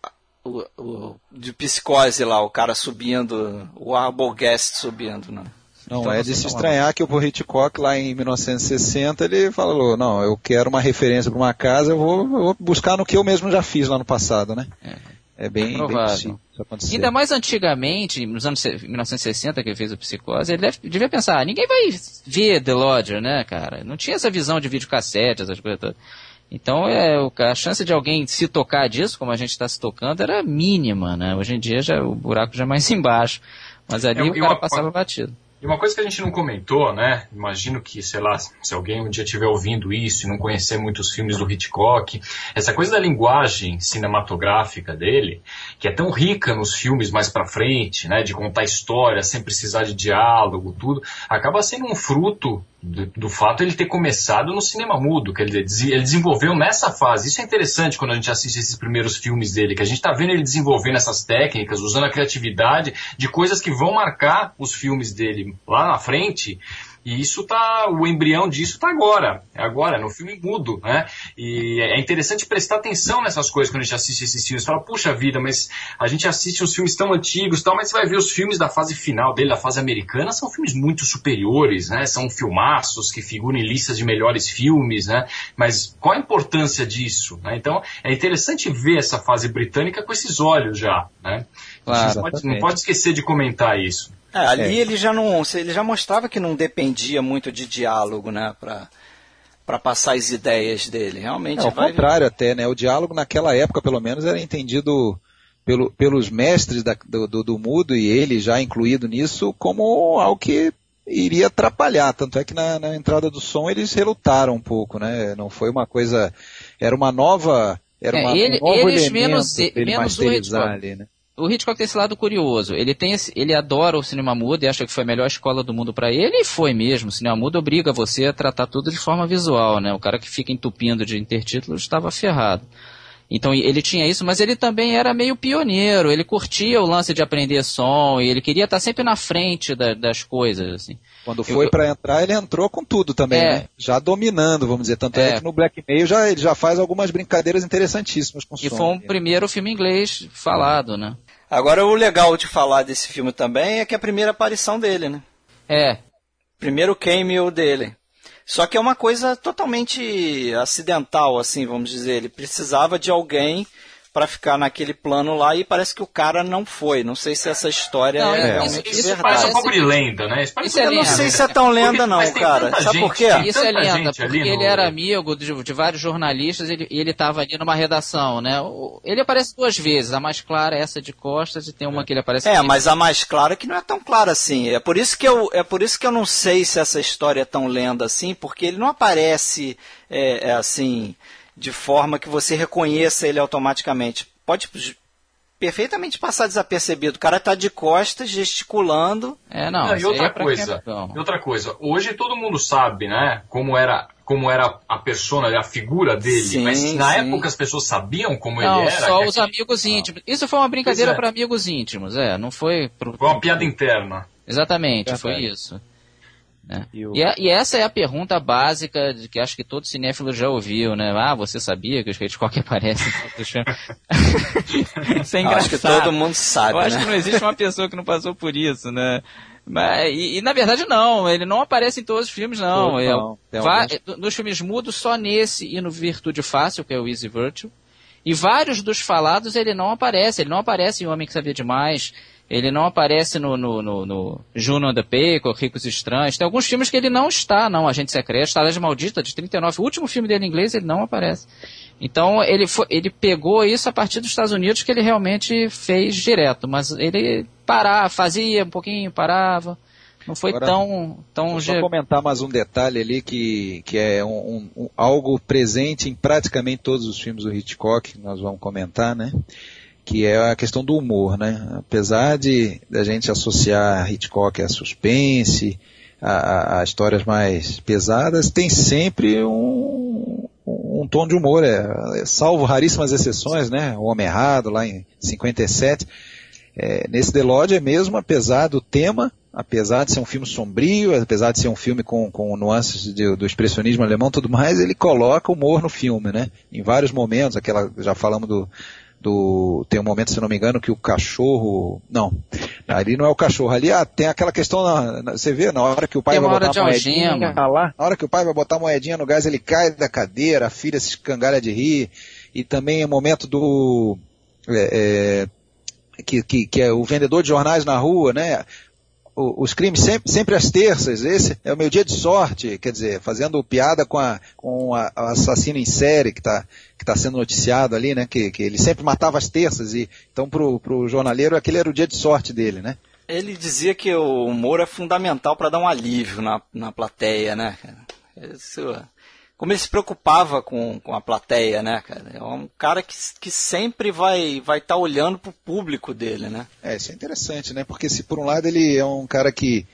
[SPEAKER 1] o, o de psicose lá, o cara subindo, o Arbogast subindo, né?
[SPEAKER 5] Não
[SPEAKER 3] Então
[SPEAKER 5] é de se estranhar que o Hitchcock lá em 1960 ele falou, não, eu quero uma referência para uma casa, eu vou, eu vou buscar no que eu mesmo já fiz lá no passado, né? É, bem, bem
[SPEAKER 3] Provável.
[SPEAKER 5] possível.
[SPEAKER 3] Ainda mais antigamente, nos anos 1960, que ele fez o Psicose, ele deve, devia pensar, ninguém vai ver The Lodger, né, cara? Não tinha essa visão de videocassete, essas coisas todas. Então, é, a chance de alguém se tocar disso, como a gente está se tocando, era mínima, né? Hoje em dia já, o buraco já é mais [LAUGHS] embaixo. Mas ali é, o cara passava batido.
[SPEAKER 4] Uma coisa que a gente não comentou, né? Imagino que, sei lá, se alguém um dia estiver ouvindo isso e não conhecer muitos filmes do Hitchcock, essa coisa da linguagem cinematográfica dele, que é tão rica nos filmes mais pra frente, né? De contar história sem precisar de diálogo, tudo, acaba sendo um fruto do, fato ele ter começado no cinema mudo, que ele, ele, desenvolveu nessa fase. Isso é interessante quando a gente assiste esses primeiros filmes dele, que a gente está vendo ele desenvolvendo essas técnicas, usando a criatividade de coisas que vão marcar os filmes dele lá na frente e isso tá, o embrião disso tá agora, é agora, no filme mudo, né? E é interessante prestar atenção nessas coisas quando a gente assiste esses filmes. Fala, puxa vida, mas a gente assiste os filmes tão antigos, tal, mas você vai ver os filmes da fase final dele, da fase americana, são filmes muito superiores, né? São filmaços que figuram em listas de melhores filmes, né? Mas qual a importância disso? Né? Então, é interessante ver essa fase britânica com esses olhos já, né? Claro, pode, não pode esquecer de comentar isso.
[SPEAKER 1] É, ali é. ele já não, ele já mostrava que não dependia muito de diálogo, né, para para passar as ideias dele. Realmente. É,
[SPEAKER 5] ao vai... contrário até, né? O diálogo naquela época, pelo menos, era entendido pelo, pelos mestres da, do, do, do, mudo e ele já incluído nisso como algo que iria atrapalhar. Tanto é que na, na entrada do som eles relutaram um pouco, né? Não foi uma coisa, era uma nova era uma,
[SPEAKER 3] é, ele, um novo eles menos, menos o ali, né? O Hitchcock tem esse lado curioso. Ele tem esse, ele adora o cinema mudo e acha que foi a melhor escola do mundo para ele e foi mesmo. O cinema mudo obriga você a tratar tudo de forma visual, né? O cara que fica entupindo de intertítulos estava ferrado. Então ele tinha isso, mas ele também era meio pioneiro. Ele curtia o lance de aprender som e ele queria estar sempre na frente da, das coisas, assim.
[SPEAKER 5] Quando foi para entrar, ele entrou com tudo também, é, né? Já dominando, vamos dizer. Tanto é, é que no Blackmail já, ele já faz algumas brincadeiras interessantíssimas com o
[SPEAKER 3] E som, foi um primeiro filme inglês falado, né?
[SPEAKER 1] Agora, o legal de falar desse filme também é que é a primeira aparição dele, né?
[SPEAKER 3] É.
[SPEAKER 1] Primeiro cameo dele. Só que é uma coisa totalmente acidental, assim, vamos dizer. Ele precisava de alguém para ficar naquele plano lá e parece que o cara não foi. Não sei se essa história não, é realmente isso, isso verdade.
[SPEAKER 4] Parece um pouco de lenda, né?
[SPEAKER 1] Isso, isso é eu não sei se é tão lenda não, cara. Sabe gente, por quê?
[SPEAKER 3] Isso é lenda, porque ele no... era amigo de, de, vários jornalistas e ele estava ali numa redação, né? Ele aparece duas vezes, a mais clara é essa de costas e tem uma que ele aparece...
[SPEAKER 1] É, aqui. mas a mais clara é que não é tão clara assim. É por isso que eu, é por isso que eu não sei se essa história é tão lenda assim, porque ele não aparece é, é assim de forma que você reconheça ele automaticamente. Pode perfeitamente passar desapercebido. O cara tá de costas, gesticulando.
[SPEAKER 4] É, não. não e outra é coisa, e outra coisa, hoje todo mundo sabe, né, como era como era a persona, a figura dele, sim, mas na sim. época as pessoas sabiam como
[SPEAKER 3] não,
[SPEAKER 4] ele era.
[SPEAKER 3] Só os amigos íntimos. Isso foi uma brincadeira é. para amigos íntimos, é, não foi pro...
[SPEAKER 4] Foi uma piada interna.
[SPEAKER 3] Exatamente, foi isso. Né? E, o... e, a, e, essa é a pergunta básica de que acho que todo cinéfilo já ouviu, né? Ah, você sabia que os Hitchcock aparecem? [LAUGHS]
[SPEAKER 1] Isso é engraçado. Acho que todo mundo sabe,
[SPEAKER 3] Eu acho né? que não existe uma pessoa que não passou por isso, né? Mas, e, e, na verdade não, ele não aparece em todos os filmes não. É, não. Nos filmes mudos, só nesse e no Virtude Fácil, que é o Easy Virtue. E vários dos falados ele não aparece, ele não aparece em Homem que Sabia Demais, ele não aparece no, no, no, no Juno and the Peacock, Ricos Estranhos. Tem alguns filmes que ele não está, não. Agente Secreto, Estalagem Maldita, de 39. O último filme dele em inglês, ele não aparece. Então, ele, foi, ele pegou isso a partir dos Estados Unidos, que ele realmente fez direto. Mas ele parava, fazia um pouquinho, parava. Não foi Agora, tão... tão
[SPEAKER 5] só comentar mais um detalhe ali que, que é um, um, algo presente em praticamente todos os filmes do Hitchcock, que nós vamos comentar, né? Que é a questão do humor, né? Apesar de a gente associar Hitchcock a suspense, a, a, histórias mais pesadas, tem sempre um, um tom de humor, é, salvo raríssimas exceções, né? O Homem Errado, lá em 57. É, nesse The Lodge é mesmo, apesar do tema, apesar de ser um filme sombrio, apesar de ser um filme com, com nuances de, do expressionismo alemão tudo mais, ele coloca humor no filme, né? Em vários momentos, aquela, já falamos do, do tem um momento, se não me engano, que o cachorro, não, ali não é o cachorro, ali ah, tem aquela questão, na, na, você vê, na hora que o pai vai botar a moedinha, lá, na hora que o pai vai botar a moedinha no gás, ele cai da cadeira, a filha se escangalha de rir, e também o momento do, é, é, que, que, que é o vendedor de jornais na rua, né? Os crimes sempre, sempre às terças, esse é o meu dia de sorte, quer dizer, fazendo piada com, a, com a, a assassino em série que está que tá sendo noticiado ali, né, que, que ele sempre matava às terças, e então pro, pro jornaleiro aquele era o dia de sorte dele, né.
[SPEAKER 1] Ele dizia que o humor é fundamental para dar um alívio na, na plateia, né, Isso como ele se preocupava com, com a plateia, né, cara? É um cara que, que sempre vai vai estar tá olhando pro público dele, né?
[SPEAKER 5] É, isso é interessante, né? Porque se por um lado ele é um cara que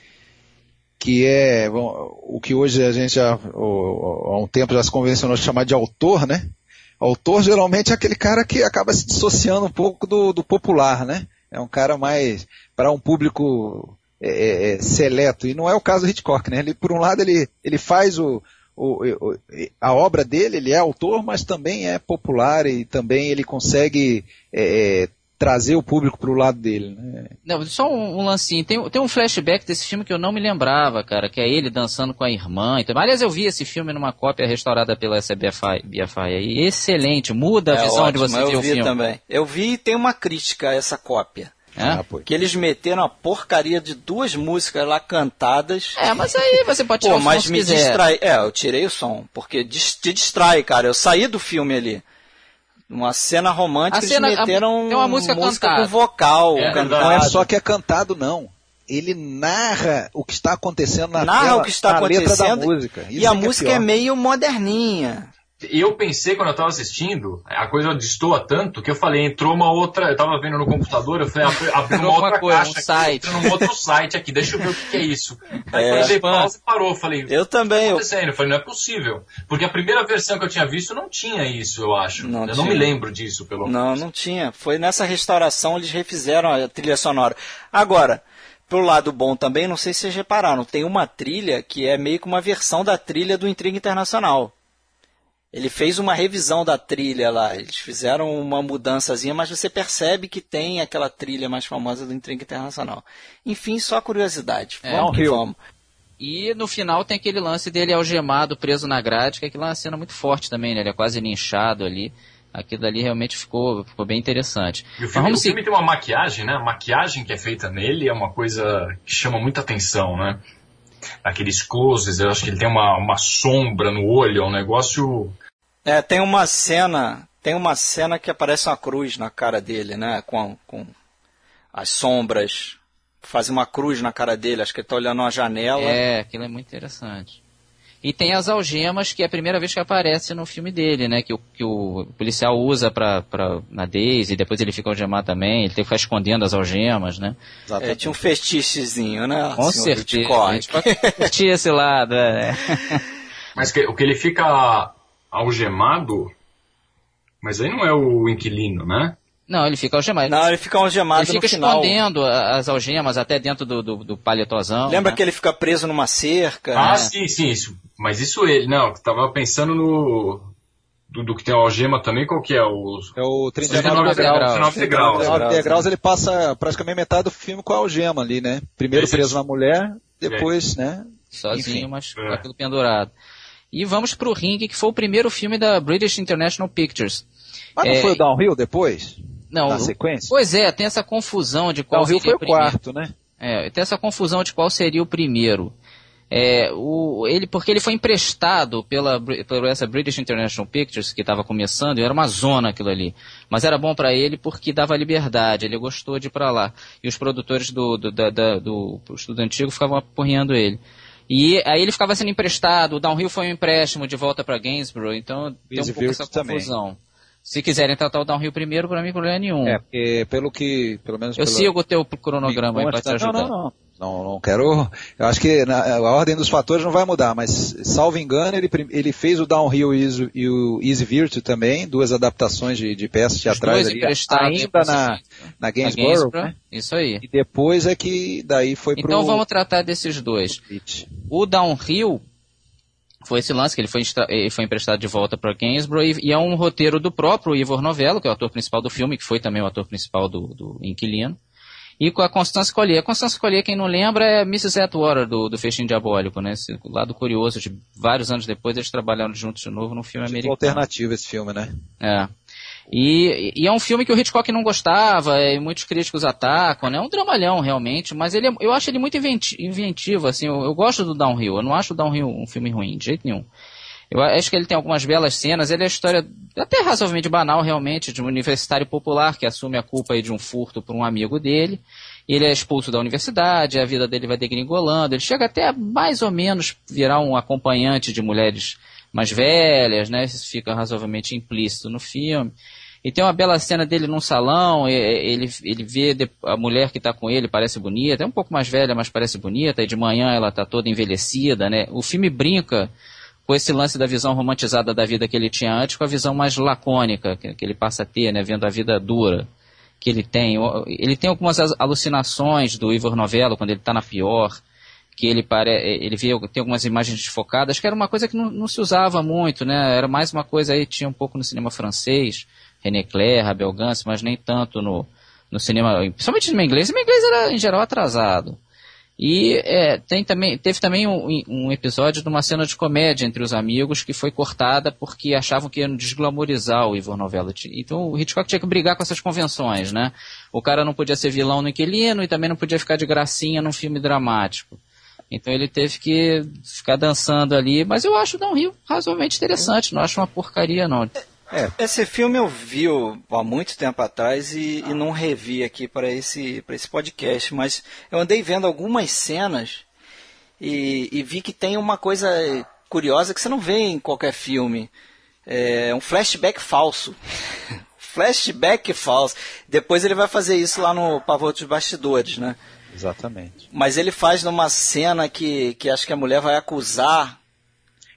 [SPEAKER 5] que é bom, o que hoje a gente já há um tempo já se convencionou chamar de autor, né? Autor geralmente é aquele cara que acaba se dissociando um pouco do, do popular, né? É um cara mais para um público é, é, é, seleto e não é o caso do Hitchcock, né? Ele por um lado ele ele faz o o, o, a obra dele, ele é autor, mas também é popular e também ele consegue é, é trazer o público para o lado dele. Né?
[SPEAKER 3] Não, só um, um lancinho. Tem, tem um flashback desse filme que eu não me lembrava, cara, que é ele dançando com a irmã. Então, aliás, eu vi esse filme numa cópia restaurada pela SBFI. BFI, aí. Excelente, muda a é visão ótimo, de você ver o filme.
[SPEAKER 1] Também. Eu vi e tem uma crítica a essa cópia. É? Ah, que eles meteram a porcaria de duas músicas lá cantadas.
[SPEAKER 3] É, mas aí você pode tirar Pô, o
[SPEAKER 1] mas me quiser. distrai. É, eu tirei o som, porque te distrai, cara. Eu saí do filme ali. Uma cena romântica, a cena, eles meteram
[SPEAKER 3] a, uma música, música
[SPEAKER 1] com vocal.
[SPEAKER 5] É, não é só que é cantado, não. Ele narra o que está acontecendo na
[SPEAKER 1] narra
[SPEAKER 5] tela,
[SPEAKER 1] o que está acontecendo, música. e a é música é, é meio moderninha.
[SPEAKER 4] Eu pensei quando eu tava assistindo, a coisa destoa tanto que eu falei, entrou uma outra, eu tava vendo no computador, eu falei, abriu uma outra coisa, caixa, um site. Aqui, um outro site aqui, deixa eu ver o que, que é isso. Aí é, eu dei pausa e parou, falei,
[SPEAKER 1] eu também.
[SPEAKER 4] Tá acontecendo? Eu falei, não é possível. Porque a primeira versão que eu tinha visto não tinha isso, eu acho. Não eu tinha. não me lembro disso, pelo
[SPEAKER 1] menos. Não, não tinha. Foi nessa restauração eles refizeram a trilha sonora. Agora, pelo lado bom também, não sei se vocês repararam, tem uma trilha que é meio que uma versão da trilha do Intriga Internacional. Ele fez uma revisão da trilha lá. Eles fizeram uma mudançazinha, mas você percebe que tem aquela trilha mais famosa do Intriga Internacional. Enfim, só curiosidade. É, vamos que vamos.
[SPEAKER 3] E no final tem aquele lance dele algemado, preso na grade, que é aquela cena muito forte também, né? Ele é quase linchado ali. Aquilo ali realmente ficou, ficou bem interessante.
[SPEAKER 4] E o filme, o filme tem uma maquiagem, né? A maquiagem que é feita nele é uma coisa que chama muita atenção, né? Aqueles closes, eu acho que ele tem uma, uma sombra no olho, é um negócio
[SPEAKER 1] é, tem uma cena, tem uma cena que aparece uma cruz na cara dele, né? Com, com as sombras. Faz uma cruz na cara dele, acho que ele está olhando uma janela.
[SPEAKER 3] É, aquilo é muito interessante. E tem as algemas, que é a primeira vez que aparece no filme dele, né? Que o, que o policial usa pra, pra, na Daisy, depois ele fica algemado também, ele tem que ficar escondendo as algemas, né?
[SPEAKER 1] É, tinha um fetichezinho, né?
[SPEAKER 3] Com certeza. A gente pode curtir esse lado, é. [LAUGHS]
[SPEAKER 4] Mas que, o que ele fica algemado, mas aí não é o inquilino, né?
[SPEAKER 3] Não, ele fica algemado.
[SPEAKER 1] Não, ele fica algemado
[SPEAKER 3] Ele fica escondendo as algemas até dentro do, do, do paletozão.
[SPEAKER 1] Lembra
[SPEAKER 3] né?
[SPEAKER 1] que ele fica preso numa cerca?
[SPEAKER 4] Ah, né? sim, sim, isso. Mas isso ele, não, tava pensando no... Do, do que tem a algema também, qual que é? O,
[SPEAKER 5] é o 39
[SPEAKER 4] degraus. 39 degraus.
[SPEAKER 5] 39 degraus ele passa praticamente metade do filme com a algema ali, né? Primeiro preso na mulher, depois, é. né?
[SPEAKER 3] Sozinho, Enfim. mas é. aquilo pendurado. E vamos para o Ring, que foi o primeiro filme da British International Pictures.
[SPEAKER 5] Mas não é, foi o Downhill depois?
[SPEAKER 3] Não.
[SPEAKER 5] Na sequência?
[SPEAKER 3] Pois é, tem essa confusão de qual
[SPEAKER 5] Downhill
[SPEAKER 3] seria
[SPEAKER 5] foi o quarto, né?
[SPEAKER 3] É, tem essa confusão de qual seria o primeiro. É, o, ele, porque ele foi emprestado pela, pela essa British International Pictures, que estava começando, e era uma zona aquilo ali. Mas era bom para ele porque dava liberdade, ele gostou de ir para lá. E os produtores do, do, da, da, do estudo antigo ficavam apurrinhando ele. E aí ele ficava sendo emprestado, o Downhill foi um empréstimo de volta para Gainsborough, então tem um pouco essa confusão. Também. Se quiserem tratar o Downhill primeiro, para mim problema nenhum.
[SPEAKER 5] É, porque pelo que, pelo menos...
[SPEAKER 3] Eu
[SPEAKER 5] pelo...
[SPEAKER 3] sigo o teu cronograma aí para te ajudar.
[SPEAKER 5] Não, não, não. Não, não quero. Eu acho que na, a ordem dos fatores não vai mudar, mas salvo engano, ele, ele fez o Downhill e, e o Easy Virtue também, duas adaptações de, de peças teatrais ali, ainda na, na Gainsborough, na né?
[SPEAKER 3] Isso aí.
[SPEAKER 5] E depois é que daí foi
[SPEAKER 3] então pro... Então vamos tratar desses dois. O Downhill foi esse lance que ele foi, foi emprestado de volta para Gainsborough e, e, é um roteiro do próprio Ivor Novello, que é o ator principal do filme, que foi também o ator principal do, do Inquilino e com a Constance Collier. A Constance Collier, quem não lembra, é Mrs. Atwater do, do Fechinho Diabólico, né? Esse lado curioso, de vários anos depois eles trabalharam juntos de novo num filme tipo americano.
[SPEAKER 5] alternativo esse filme, né?
[SPEAKER 3] É. E, e, é um filme que o Hitchcock não gostava, e muitos críticos atacam, né? É um dramalhão, realmente, mas ele é, eu acho ele muito inventivo, assim, eu, eu, gosto do Downhill, eu não acho o Downhill um filme ruim, de jeito nenhum. Eu acho que ele tem algumas belas cenas, ele é a história até razoavelmente banal, realmente, de um universitário popular que assume a culpa de um furto por um amigo dele, ele é expulso da universidade, a vida dele vai degringolando, ele chega até mais ou menos virar um acompanhante de mulheres mais velhas, né? Isso fica razoavelmente implícito no filme. E tem uma bela cena dele num salão, ele, ele vê a mulher que está com ele, parece bonita, é um pouco mais velha, mas parece bonita, e de manhã ela está toda envelhecida, né? O filme brinca com esse lance da visão romantizada da vida que ele tinha antes, com a visão mais lacônica que, ele passa a ter, né? Vendo a vida dura que ele tem. Ele tem algumas alucinações do Ivor Novello, quando ele está na pior, que ele pare, ele vê tem algumas imagens desfocadas, que era uma coisa que não, não, se usava muito, né? Era mais uma coisa aí tinha um pouco no cinema francês, René Clair, Abel Gance, mas nem tanto no, no cinema, principalmente no inglês. O inglês era em geral atrasado. E é, tem também, teve também um, um, episódio de uma cena de comédia entre os amigos que foi cortada porque achavam que iam desglamorizar o Ivor Novello. Então o Hitchcock tinha que brigar com essas convenções, né? O cara não podia ser vilão no Inquilino e também não podia ficar de gracinha num filme dramático. Então ele teve que ficar dançando ali, mas eu acho o Downhill razoavelmente interessante, não acho uma porcaria não.
[SPEAKER 1] É. Esse filme eu vi há muito tempo atrás e, e não revi aqui para esse, para esse podcast, mas eu andei vendo algumas cenas e, e, vi que tem uma coisa curiosa que você não vê em qualquer filme. É um flashback falso. [LAUGHS] flashback falso. Depois ele vai fazer isso lá no Pavor dos Bastidores, né?
[SPEAKER 5] Exatamente.
[SPEAKER 1] Mas ele faz numa cena que, que acho que a mulher vai acusar.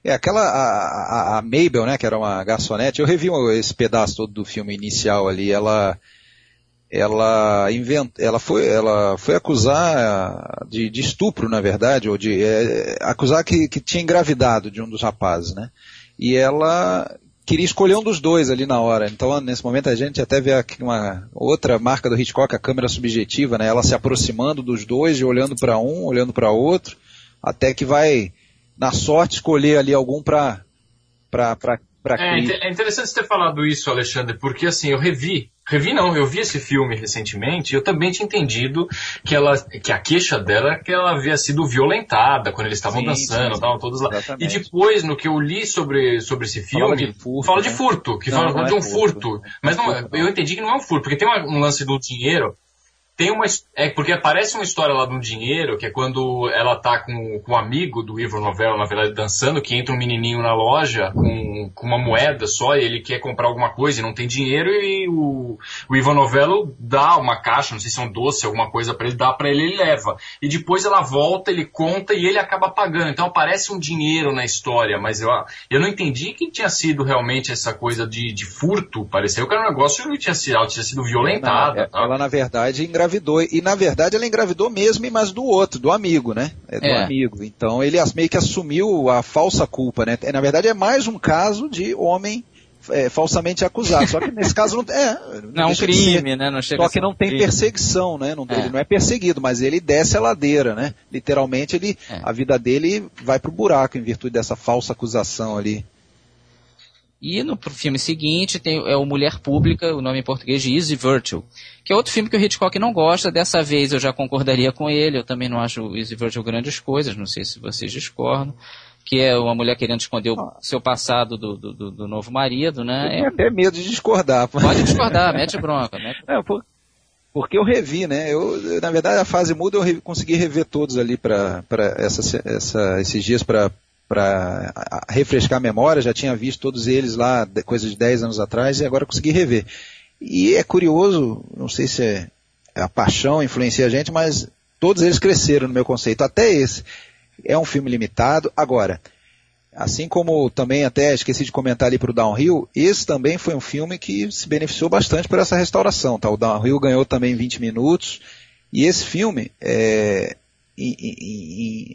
[SPEAKER 5] É, aquela, a, a, a Mabel, né, que era uma garçonete, eu revi esse pedaço todo do filme inicial ali, ela, ela invent, ela foi, ela foi acusar de, de estupro, na verdade, ou de, é, acusar que, que tinha engravidado de um dos rapazes, né, e ela queria escolher um dos dois ali na hora. Então, nesse momento, a gente até vê aqui uma outra marca do Hitchcock, a câmera subjetiva, né? Ela se aproximando dos dois, e olhando para um, olhando para outro, até que vai, na sorte, escolher ali algum para para
[SPEAKER 4] é, é interessante você ter falado isso, Alexandre, porque assim, eu revi Revi não, eu vi esse filme recentemente e eu também tinha entendido que, ela, que a queixa dela é que ela havia sido violentada quando eles estavam dançando, estavam todos lá. Exatamente. E depois, no que eu li sobre, sobre esse filme, fala de furto, fala de né? furto que não, fala não de é um furto. furto. Mas não, eu entendi que não é um furto, porque tem um lance do dinheiro tem uma. É porque aparece uma história lá do dinheiro, que é quando ela tá com, com um amigo do Ivor Novello, na verdade, dançando, que entra um menininho na loja com, com uma moeda só, e ele quer comprar alguma coisa e não tem dinheiro, e o, o Ivor Novello dá uma caixa, não sei se é um doce, alguma coisa para ele, dá para ele, ele leva. E depois ela volta, ele conta e ele acaba pagando. Então aparece um dinheiro na história, mas eu, eu não entendi que tinha sido realmente essa coisa de, de furto. Pareceu que era um negócio que tinha sido, tinha sido violentada.
[SPEAKER 5] Não, ela, na verdade, engravidou engravidou. E na verdade ela engravidou mesmo, mas do outro, do amigo, né? É do é. amigo. Então ele meio que assumiu a falsa culpa, né? Na verdade é mais um caso de homem é, falsamente acusado. Só que nesse [LAUGHS] caso não é.
[SPEAKER 3] Não, é um crime, né? Não
[SPEAKER 5] chega só que não tem crime. perseguição, né? Não, é. Ele não é perseguido, mas ele desce a ladeira, né? Literalmente ele, é. a vida dele vai pro buraco em virtude dessa falsa acusação ali.
[SPEAKER 3] E no filme seguinte tem é o Mulher Pública, o nome em português de Easy Virtue, que é outro filme que o Hitchcock não gosta. Dessa vez eu já concordaria com ele. Eu também não acho o Easy Virtue grandes coisas. Não sei se vocês discordam. Que é uma mulher querendo esconder o seu passado do, do, do, novo marido, né? Eu
[SPEAKER 5] tenho é... até medo de discordar.
[SPEAKER 3] Pode discordar, mete bronca. Mete... [LAUGHS]
[SPEAKER 5] É, por... Porque eu revi, né? Eu, na verdade, a fase muda eu consegui rever todos ali para essa, essa, esses dias para para refrescar a memória, já tinha visto todos eles lá, coisa de 10 anos atrás, e agora consegui rever. E é curioso, não sei se é a paixão influencia a gente, mas todos eles cresceram no meu conceito, até esse. É um filme limitado. Agora, assim como também até esqueci de comentar ali para o Downhill, esse também foi um filme que se beneficiou bastante por essa restauração. Tá? O Downhill ganhou também 20 minutos. E esse filme, é,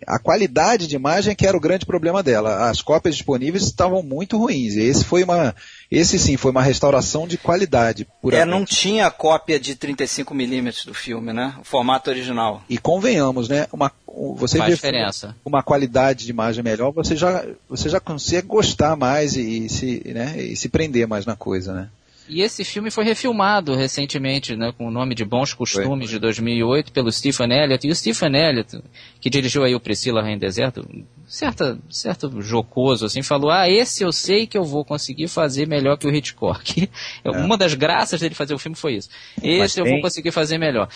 [SPEAKER 5] a qualidade de imagem que era o grande problema dela. As cópias disponíveis estavam muito ruins. Esse foi uma, esse sim foi uma restauração de qualidade.
[SPEAKER 1] É, não tinha cópia de 35 milímetros do filme, né? O formato original.
[SPEAKER 5] E convenhamos, né? Uma, você
[SPEAKER 3] Faz vê diferença.
[SPEAKER 5] uma qualidade de imagem melhor, você já, você já consegue gostar mais e, e se, né? E se prender mais na coisa, né?
[SPEAKER 3] E esse filme foi refilmado recentemente, né, com o nome de Bons Costumes, foi. de 2008, pelo Stephen Elliott. E o Stephen Elliott, que dirigiu aí o Priscila Rainha Deserto, certa, certo jocoso, assim, falou, ah, esse eu sei que eu vou conseguir fazer melhor que o Hitchcock. [LAUGHS] É. Uma das graças dele fazer o filme foi isso. Esse Mas eu tem... vou conseguir fazer melhor.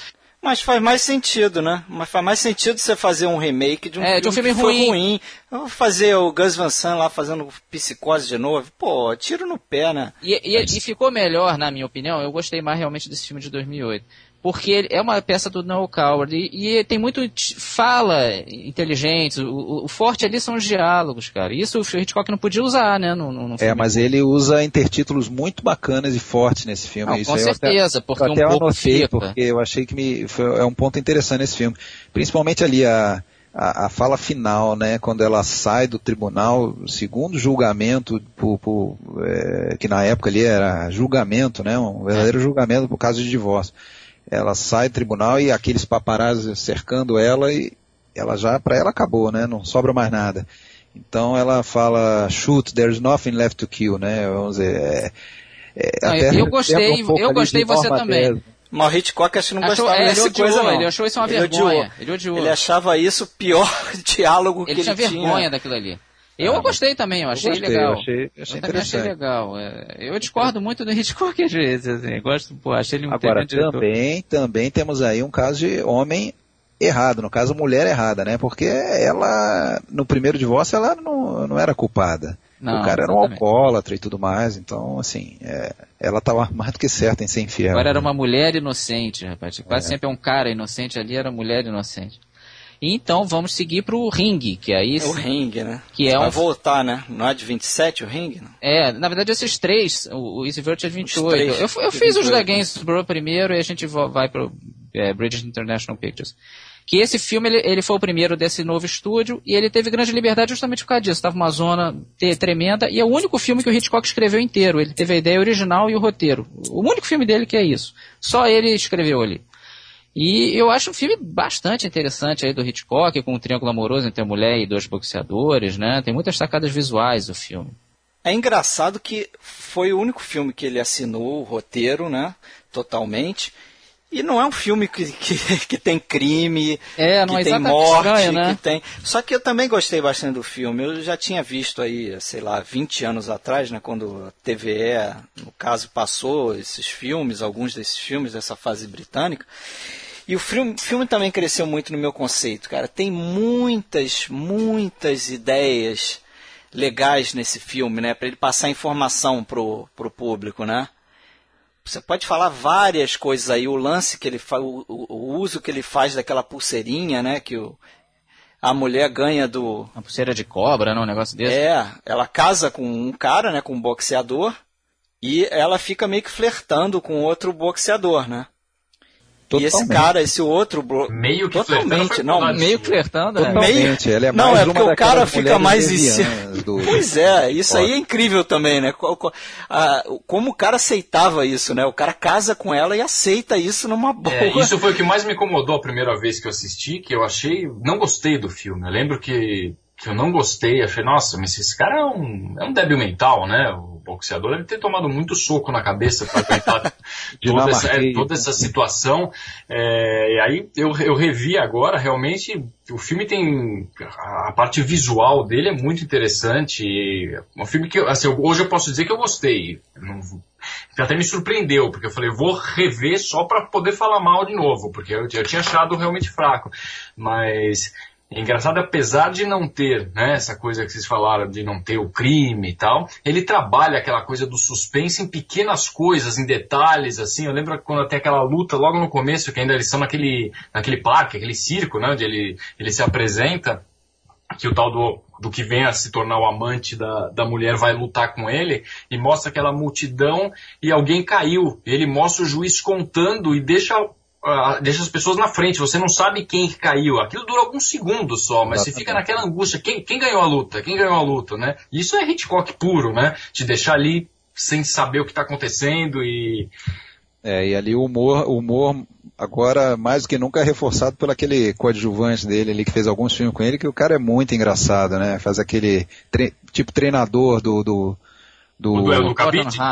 [SPEAKER 1] Mas faz mais sentido, né? Mas faz mais sentido você fazer um remake de um, é, filme, de um filme que ruim. ruim. vou fazer o Gus Van Sant lá fazendo psicose de novo. Pô, tiro no pé, né?
[SPEAKER 3] E, e, e ficou melhor, na minha opinião. Eu gostei mais realmente desse filme de 2008 porque é uma peça do Noel Coward e, e tem muito fala inteligente. O, o, forte ali são os diálogos, cara. Isso o Hitchcock não podia usar, né? No, no
[SPEAKER 5] é, mas ele usa intertítulos muito bacanas e fortes nesse filme.
[SPEAKER 3] Não, com certeza,
[SPEAKER 5] até,
[SPEAKER 3] porque
[SPEAKER 5] eu até um pouco anotei, fica. porque eu achei que me, foi, é um ponto interessante nesse filme. Principalmente ali a, a, a, fala final, né, quando ela sai do tribunal, segundo julgamento, por, por, é, que na época ali era julgamento, né, um verdadeiro é. julgamento por causa de divórcio ela sai do tribunal e aqueles paparazzi cercando ela e ela já, para ela acabou, né? Não sobra mais nada. Então ela fala, shoot, there's nothing left to kill, né? Vamos dizer, é,
[SPEAKER 3] é, Não, eu [LAUGHS] gostei, um eu gostei você também.
[SPEAKER 1] Mas o Hitchcock acho que não achou, gostava é, dessa coisa não.
[SPEAKER 3] Ele achou isso uma ele vergonha. Odiou. Ele odiou.
[SPEAKER 1] Ele achava isso o pior [LAUGHS] diálogo
[SPEAKER 3] ele
[SPEAKER 1] que ele tinha.
[SPEAKER 3] Ele tinha vergonha daquilo ali. Eu ah, gostei também, eu achei eu gostei, legal. Eu
[SPEAKER 5] achei, achei
[SPEAKER 3] eu também achei legal. É, eu discordo muito do Hitchcock às [LAUGHS] vezes, assim. Gosto, pô, achei ele um
[SPEAKER 5] Agora, também, também temos aí um caso de homem errado, no caso mulher errada, né? Porque ela, no primeiro divórcio, ela não, não era culpada. Não, o cara era um alcoólatra e tudo mais, então, assim, é, ela estava [LAUGHS] mais do que certa em ser infiel.
[SPEAKER 3] Agora né? era uma mulher inocente, rapaz. Quase é. sempre é um cara inocente ali, era mulher inocente. Então vamos seguir para o ringue, que aí...
[SPEAKER 1] É o ringue, né?
[SPEAKER 3] Que é
[SPEAKER 1] Vai
[SPEAKER 3] um...
[SPEAKER 1] voltar, né? Não é de 27 o ringue?
[SPEAKER 3] É, na verdade esses três, o, o Easy é de 28. Três, eu, eu fiz os da Gainsborough primeiro e a gente vai para o é, British International Pictures. Que esse filme, ele, ele, foi o primeiro desse novo estúdio e ele teve grande liberdade justamente por causa disso. Estava uma zona tremenda e é o único filme que o Hitchcock escreveu inteiro. Ele teve a ideia original e o roteiro. O único filme dele que é isso. Só ele escreveu ali. E eu acho um filme bastante interessante aí do Hitchcock, com um triângulo amoroso entre a mulher e dois boxeadores, né? Tem muitas sacadas visuais o filme.
[SPEAKER 1] É engraçado que foi o único filme que ele assinou o roteiro, né? Totalmente. E não é um filme que, que, [LAUGHS] que tem crime,
[SPEAKER 3] é,
[SPEAKER 1] que é tem morte, estranho, né? que tem. Só que eu também gostei bastante do filme. Eu já tinha visto aí, sei lá, 20 anos atrás, né, quando a TVE, no caso, passou esses filmes, alguns desses filmes dessa fase britânica. E o filme, filme também cresceu muito no meu conceito, cara. Tem muitas, muitas ideias legais nesse filme, né? Para ele passar informação pro, pro público, né? Você pode falar várias coisas aí, o lance que ele faz, o, o, uso que ele faz daquela pulseirinha, né? Que o, a mulher ganha do.
[SPEAKER 3] Uma pulseira de cobra, né? Um negócio desse.
[SPEAKER 1] É, ela casa com um cara, né? Com um boxeador. E ela fica meio que flertando com outro boxeador, né? Totalmente. E esse cara, esse outro blo...
[SPEAKER 4] meio que
[SPEAKER 1] totalmente, não,
[SPEAKER 3] meio flertando, né?
[SPEAKER 5] Totalmente,
[SPEAKER 1] meio...
[SPEAKER 5] é
[SPEAKER 1] mais Não, é porque o cara fica mais em cima. Do... [LAUGHS] Pois é, isso aí é incrível também, né? Como o cara aceitava isso, né? O cara casa com ela e aceita isso numa boa. É,
[SPEAKER 4] isso foi o que mais me incomodou a primeira vez que eu assisti, que eu achei, não gostei do filme. Eu lembro que que eu não gostei, achei, nossa, mas esse cara é um, é um débil mental, né? O boxeador deve ter tomado muito soco na cabeça para aguentar [LAUGHS] toda, essa, é, toda essa situação. É, e aí eu, eu revi agora, realmente, o filme tem. A parte visual dele é muito interessante. Um filme que, assim, hoje eu posso dizer que eu gostei. Não, até me surpreendeu, porque eu falei, vou rever só para poder falar mal de novo, porque eu, eu tinha achado realmente fraco. Mas é engraçado, apesar de não ter, né, essa coisa que vocês falaram de não ter o crime e tal, ele trabalha aquela coisa do suspense em pequenas coisas, em detalhes, assim. Eu lembro quando tem aquela luta logo no começo, que ainda eles estão naquele, naquele parque, aquele circo, né, onde ele, ele se apresenta, que o tal do, do que vem a se tornar o amante da, da mulher vai lutar com ele, e mostra aquela multidão e alguém caiu. Ele mostra o juiz contando e deixa deixa as pessoas na frente, você não sabe quem caiu. Aquilo dura alguns segundos só, mas Exatamente. você fica naquela angústia, quem, quem ganhou a luta? Quem ganhou a luta, né? Isso é Hitchcock puro, né? Te deixar ali sem saber o que está acontecendo e...
[SPEAKER 5] É, e ali o humor, o humor agora mais do que nunca é reforçado pelo aquele coadjuvante dele ali que fez alguns filmes com ele, que o cara é muito engraçado, né? Faz aquele tre tipo treinador do, do do,
[SPEAKER 4] do,
[SPEAKER 5] do,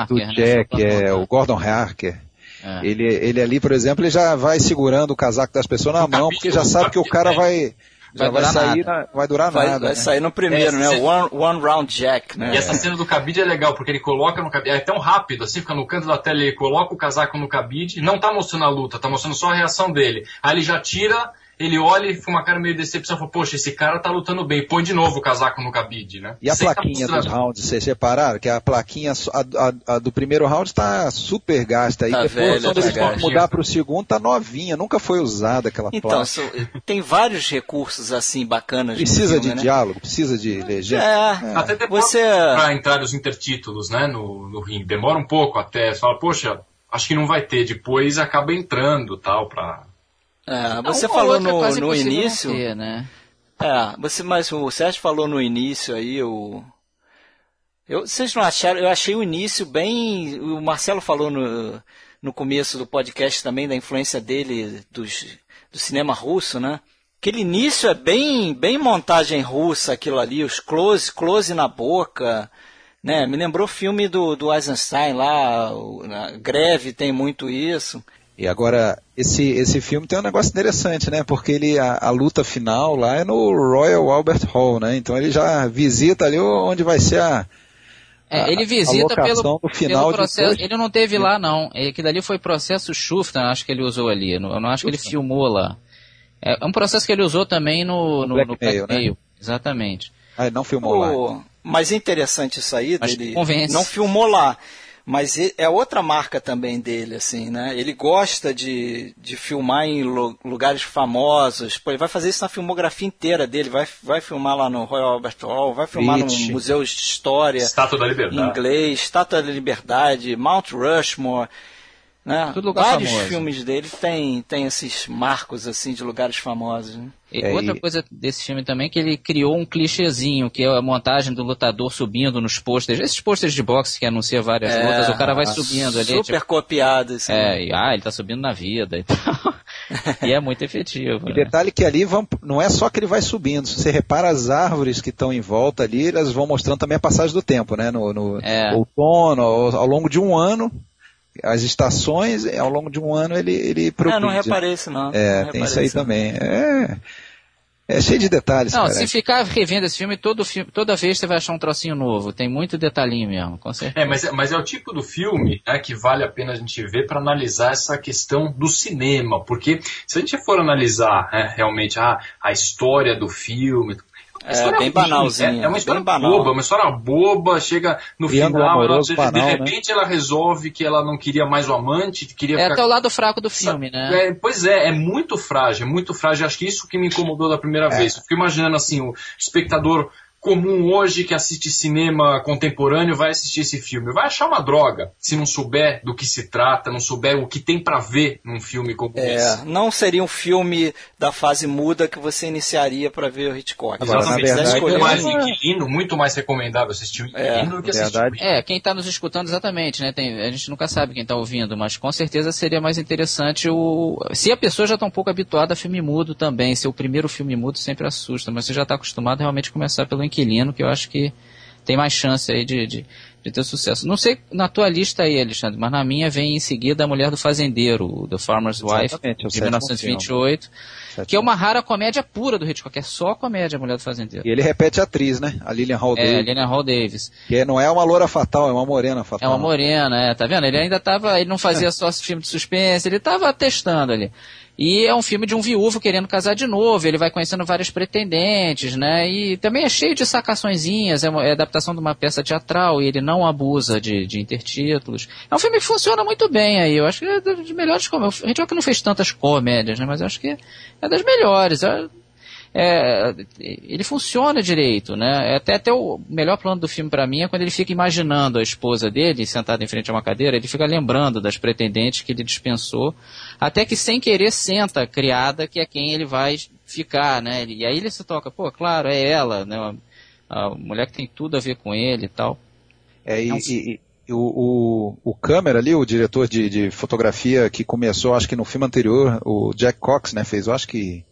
[SPEAKER 5] do né? Jack, é, o Gordon Harker. É. Ele, ele ali, por exemplo, ele já vai segurando o casaco das pessoas na mão, porque já sabe que o cara vai, já vai, vai sair, na, vai durar
[SPEAKER 1] vai,
[SPEAKER 5] nada.
[SPEAKER 1] Vai
[SPEAKER 5] né?
[SPEAKER 1] sair no primeiro, né? One, one round jack, né?
[SPEAKER 4] E essa cena do cabide é legal, porque ele coloca no cabide, é tão rápido, assim, fica no canto da tela, ele coloca o casaco no cabide, não tá mostrando a luta, tá mostrando só a reação dele. Aí ele já tira ele olha e com uma cara meio de decepção, fala, poxa, esse cara tá lutando bem, põe de novo o casaco no cabide, né?
[SPEAKER 5] E a Sem plaquinha dos rounds, vocês separaram? Que a plaquinha a, a, a, do primeiro round tá super gasta. Tá e depois, velha, quando tá vão mudar pro segundo, tá novinha, nunca foi usada aquela
[SPEAKER 1] então,
[SPEAKER 5] placa.
[SPEAKER 1] So, tem vários recursos assim bacanas.
[SPEAKER 5] Precisa
[SPEAKER 1] filme,
[SPEAKER 5] de
[SPEAKER 1] né?
[SPEAKER 5] diálogo, precisa de legenda.
[SPEAKER 1] É, é.
[SPEAKER 4] até depois
[SPEAKER 1] você...
[SPEAKER 4] pra entrar os intertítulos, né, no, no ringue. Demora um pouco até, você fala, poxa, acho que não vai ter, depois acaba entrando tal, pra
[SPEAKER 1] é, você não, falou no, no início. Ter, né? É, você, mas o Sérgio falou no início aí, o. Eu, vocês não acharam? Eu achei o início bem. O Marcelo falou no, no começo do podcast também da influência dele dos, do cinema russo, né? Aquele início é bem, bem montagem russa, aquilo ali, os close, close na boca, né? Me lembrou o filme do, do Eisenstein lá, o, na Greve tem muito isso.
[SPEAKER 5] E agora, esse, esse filme tem um negócio interessante, né? Porque ele, a, a, luta final lá é no Royal Albert Hall, né? Então ele já visita ali onde vai ser a.
[SPEAKER 3] É, ele visita pelo, final pelo processo. Ele não teve lá, não. Aquilo ali foi processo Schufter, acho que ele usou ali. Eu não acho que ele filmou lá. É um processo que ele usou também no, no, no Blackmail. Né? Exatamente.
[SPEAKER 5] Ah, ele não filmou oh, lá.
[SPEAKER 1] Mas é interessante isso aí,
[SPEAKER 3] Mas
[SPEAKER 1] dele.
[SPEAKER 3] Convence.
[SPEAKER 1] Não filmou lá. Mas é outra marca também dele, assim, né? Ele gosta de, de filmar em lugares famosos. Pô, ele vai fazer isso na filmografia inteira dele. Vai, vai filmar lá no Royal Albert Hall, vai filmar no Museu de História.
[SPEAKER 4] Estátua da Liberdade.
[SPEAKER 1] Em inglês, Estátua da Liberdade, Mount Rushmore. Né?
[SPEAKER 3] Tudo lugar
[SPEAKER 1] Vários
[SPEAKER 3] famoso.
[SPEAKER 1] filmes dele tem, tem esses marcos assim de lugares famosos. Né?
[SPEAKER 3] E é, outra e... coisa desse filme também é que ele criou um clichêzinho, que é a montagem do lutador subindo nos pôsteres. Esses pôsteres de boxe que anuncia várias é, lutas, o cara vai subindo ali.
[SPEAKER 1] Super tipo, copiado. Assim,
[SPEAKER 3] é, e, ah, ele tá subindo na vida e tal. [LAUGHS] e é muito efetivo.
[SPEAKER 5] E né? detalhe que ali vão, não é só que ele vai subindo. Se você repara as árvores que estão em volta ali, elas vão mostrando também a passagem do tempo, né? No, no
[SPEAKER 3] é.
[SPEAKER 5] outono, ao, ao longo de um ano, as estações, ao longo de um ano, ele, ele
[SPEAKER 1] progride. É, não reparei isso não.
[SPEAKER 5] É,
[SPEAKER 1] não
[SPEAKER 5] tem isso aí também. É, é cheio de detalhes.
[SPEAKER 3] Não,
[SPEAKER 5] cara.
[SPEAKER 3] se ficar revendo esse filme, todo filme, toda vez você vai achar um trocinho novo. Tem muito detalhinho mesmo, com certeza.
[SPEAKER 4] É, mas, é, mas é o tipo do filme né, que vale a pena a gente ver para analisar essa questão do cinema. Porque se a gente for analisar né, realmente a, a história do filme,
[SPEAKER 1] é, bem banalzinho.
[SPEAKER 4] É, é uma história
[SPEAKER 1] banal.
[SPEAKER 4] boba, uma história boba, chega no
[SPEAKER 5] Triângulo
[SPEAKER 4] final,
[SPEAKER 5] ela,
[SPEAKER 4] de,
[SPEAKER 5] banal,
[SPEAKER 4] de
[SPEAKER 5] né?
[SPEAKER 4] repente né? ela resolve que ela não queria mais o amante, queria
[SPEAKER 3] É
[SPEAKER 4] ficar...
[SPEAKER 3] até o lado fraco do filme, né?
[SPEAKER 4] É, pois é, é muito frágil, é muito frágil. Acho que isso que me incomodou da primeira
[SPEAKER 5] É.
[SPEAKER 4] vez. Eu fico imaginando assim, o espectador comum hoje que assiste cinema contemporâneo vai assistir esse filme. Vai achar uma droga se não souber do que se trata, não souber o que tem para ver num filme como
[SPEAKER 1] É,
[SPEAKER 4] esse.
[SPEAKER 1] não seria um filme da fase muda que você iniciaria para ver o Hitchcock.
[SPEAKER 5] Agora,
[SPEAKER 4] Exatamente.
[SPEAKER 5] na verdade,
[SPEAKER 4] muito
[SPEAKER 5] é-
[SPEAKER 4] mais inquilino, muito mais recomendável assistir o inquilino do que assistir
[SPEAKER 5] verdade.
[SPEAKER 4] o
[SPEAKER 3] É, quem está nos escutando exatamente, né? Tem, a gente nunca sabe quem está ouvindo, mas com certeza seria mais interessante o. Se a pessoa já está um pouco habituada a filme mudo também, se o primeiro filme mudo sempre assusta, mas você já está acostumado a realmente começar pelo inquilino, que eu acho que tem mais chance aí de, de, de ter sucesso. Não sei na tua lista aí, Alexandre, mas na minha vem em seguida A Mulher do Fazendeiro, The Farmer's Wife,
[SPEAKER 5] é
[SPEAKER 3] de
[SPEAKER 5] sétimo
[SPEAKER 3] 1928, que é uma rara comédia pura do Hitchcock, é só comédia A Mulher do Fazendeiro.
[SPEAKER 5] E ele repete a atriz, né? A Lillian Hall
[SPEAKER 3] É,
[SPEAKER 5] Davis.
[SPEAKER 3] Lilian Hall Davis.
[SPEAKER 5] Que não é uma loura fatal, é uma morena
[SPEAKER 3] É
[SPEAKER 5] fatal.
[SPEAKER 3] uma morena, é, tá vendo? Ele ainda tava, ele não fazia só filme de suspense, ele tava testando ali. E é um filme de um viúvo querendo casar de novo, ele vai conhecendo várias pretendentes, né? E também é cheio de sacaçõezinhas, é, uma, é adaptação de uma peça teatral e ele não abusa de, de intertítulos. É um filme que funciona muito bem aí, eu acho que é das melhores comédias. A gente que não fez tantas comédias, né? Mas acho que é das melhores. É, ele funciona direito, né? É Até, até o melhor plano do filme para mim é quando ele fica imaginando a esposa dele sentada em frente a uma cadeira, ele fica lembrando das pretendentes que ele dispensou, até que sem querer senta a criada que é quem ele vai ficar, né? E aí ele se toca, pô, claro, é ela, né? A mulher que tem tudo a ver com ele e tal.
[SPEAKER 5] É, e,
[SPEAKER 3] É um-
[SPEAKER 5] e- e o, o, o câmera ali, o diretor de, de fotografia que começou, acho que no filme anterior, o Jack Cox, né, fez, eu acho que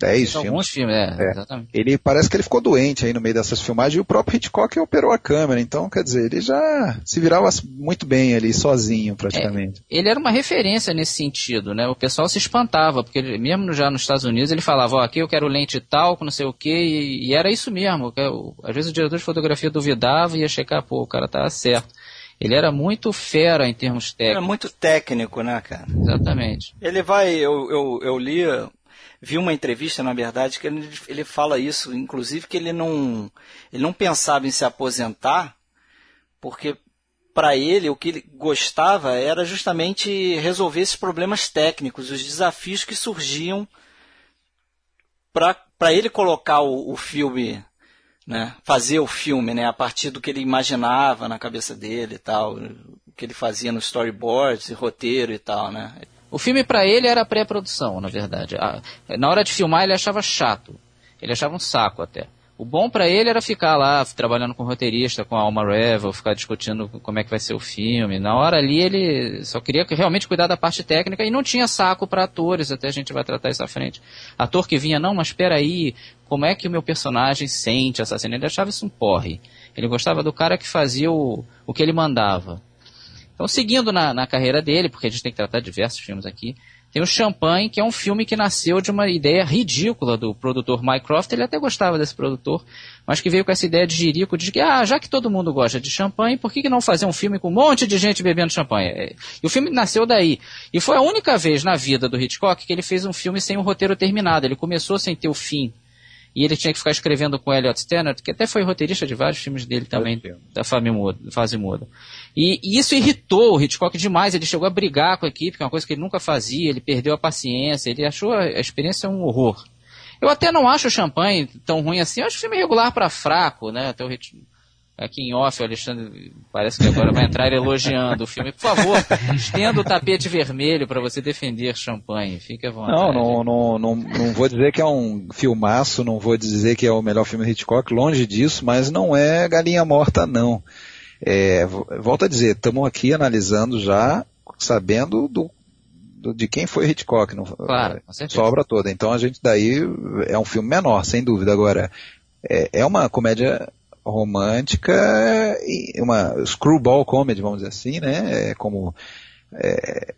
[SPEAKER 5] 10
[SPEAKER 3] Alguns
[SPEAKER 5] filmes.
[SPEAKER 3] filmes, é,
[SPEAKER 5] É.
[SPEAKER 3] exatamente.
[SPEAKER 5] Ele parece que ele ficou doente aí no meio dessas filmagens e o próprio Hitchcock operou a câmera. Então, quer dizer, ele já se virava muito bem ali, sozinho praticamente.
[SPEAKER 3] Ele era uma referência nesse sentido, né? O pessoal se espantava, porque ele- mesmo já nos Estados Unidos ele falava, ó, aqui eu quero lente tal, com não sei o quê, e, e era isso mesmo. que o- Às vezes o diretor de fotografia duvidava e ia checar, pô, o cara tá certo. Ele era muito fera em termos
[SPEAKER 1] Era
[SPEAKER 3] técnicos.
[SPEAKER 1] muito técnico, né, cara?
[SPEAKER 3] Exatamente.
[SPEAKER 1] Ele vai, eu, eu, eu li, vi uma entrevista, na verdade, que ele, ele fala isso, inclusive que ele não, ele não pensava em se aposentar, porque para ele o que ele gostava era justamente resolver esses problemas técnicos, os desafios que surgiam para ele colocar o, o filme, né, fazer o filme, né, a partir do que ele imaginava na cabeça dele e tal, o que ele fazia nos storyboards e roteiro e tal, né.
[SPEAKER 3] O filme pra ele era pré-produção, na verdade. Ah, Na hora de filmar ele achava chato. Ele achava um saco até. O bom pra ele era ficar lá trabalhando com roteirista, com a Alma Revel, ficar discutindo como é que vai ser o filme. Na hora ali ele só queria realmente cuidar da parte técnica e não tinha saco pra atores, até a gente vai tratar isso à frente. Ator que vinha, não, mas espera aí, como é que o meu personagem sente essa cena? Ele achava isso um porre. Ele gostava do cara que fazia o, o que ele mandava. Então, seguindo na, na carreira dele, porque a gente tem que tratar diversos filmes aqui, tem o Champagne, que é um filme que nasceu de uma ideia ridícula do produtor Mycroft. Ele até gostava desse produtor, mas que veio com essa ideia de jirico de que, ah, já que todo mundo gosta de champanhe, por que, que não fazer um filme com um monte de gente bebendo champanhe? É, E o filme nasceu daí. E foi a única vez na vida do Hitchcock que ele fez um filme sem o roteiro terminado. Ele começou sem ter o fim. E ele tinha que ficar escrevendo com Elliot Stannard, que até foi roteirista de vários filmes dele também, da fase muda. E, e isso irritou o Hitchcock demais. Ele chegou a brigar com a equipe, que é uma coisa que ele nunca fazia. Ele perdeu a paciência. Ele achou a, experiência um horror. Eu até não acho o Champanhe tão ruim assim. Eu acho o filme regular para fraco, né? Até o Hitch- Aqui em off, o Alexandre parece que agora vai entrar elogiando o filme. Por favor, estenda o tapete vermelho para você defender Champanhe. Fique à vontade.
[SPEAKER 5] Não, não, não, não, não vou dizer que é um filmaço, não vou dizer que é o melhor filme Hitchcock, longe disso, mas não é galinha morta, não. É, vo- volto a dizer, estamos aqui analisando já, sabendo do, do- de quem foi Hitchcock, não,
[SPEAKER 3] Claro, com certeza.
[SPEAKER 5] sua obra toda. Então a gente daí é um filme menor, sem dúvida. Agora, é, é uma comédia romântica, uma screwball comedy, vamos dizer assim, né? É como é,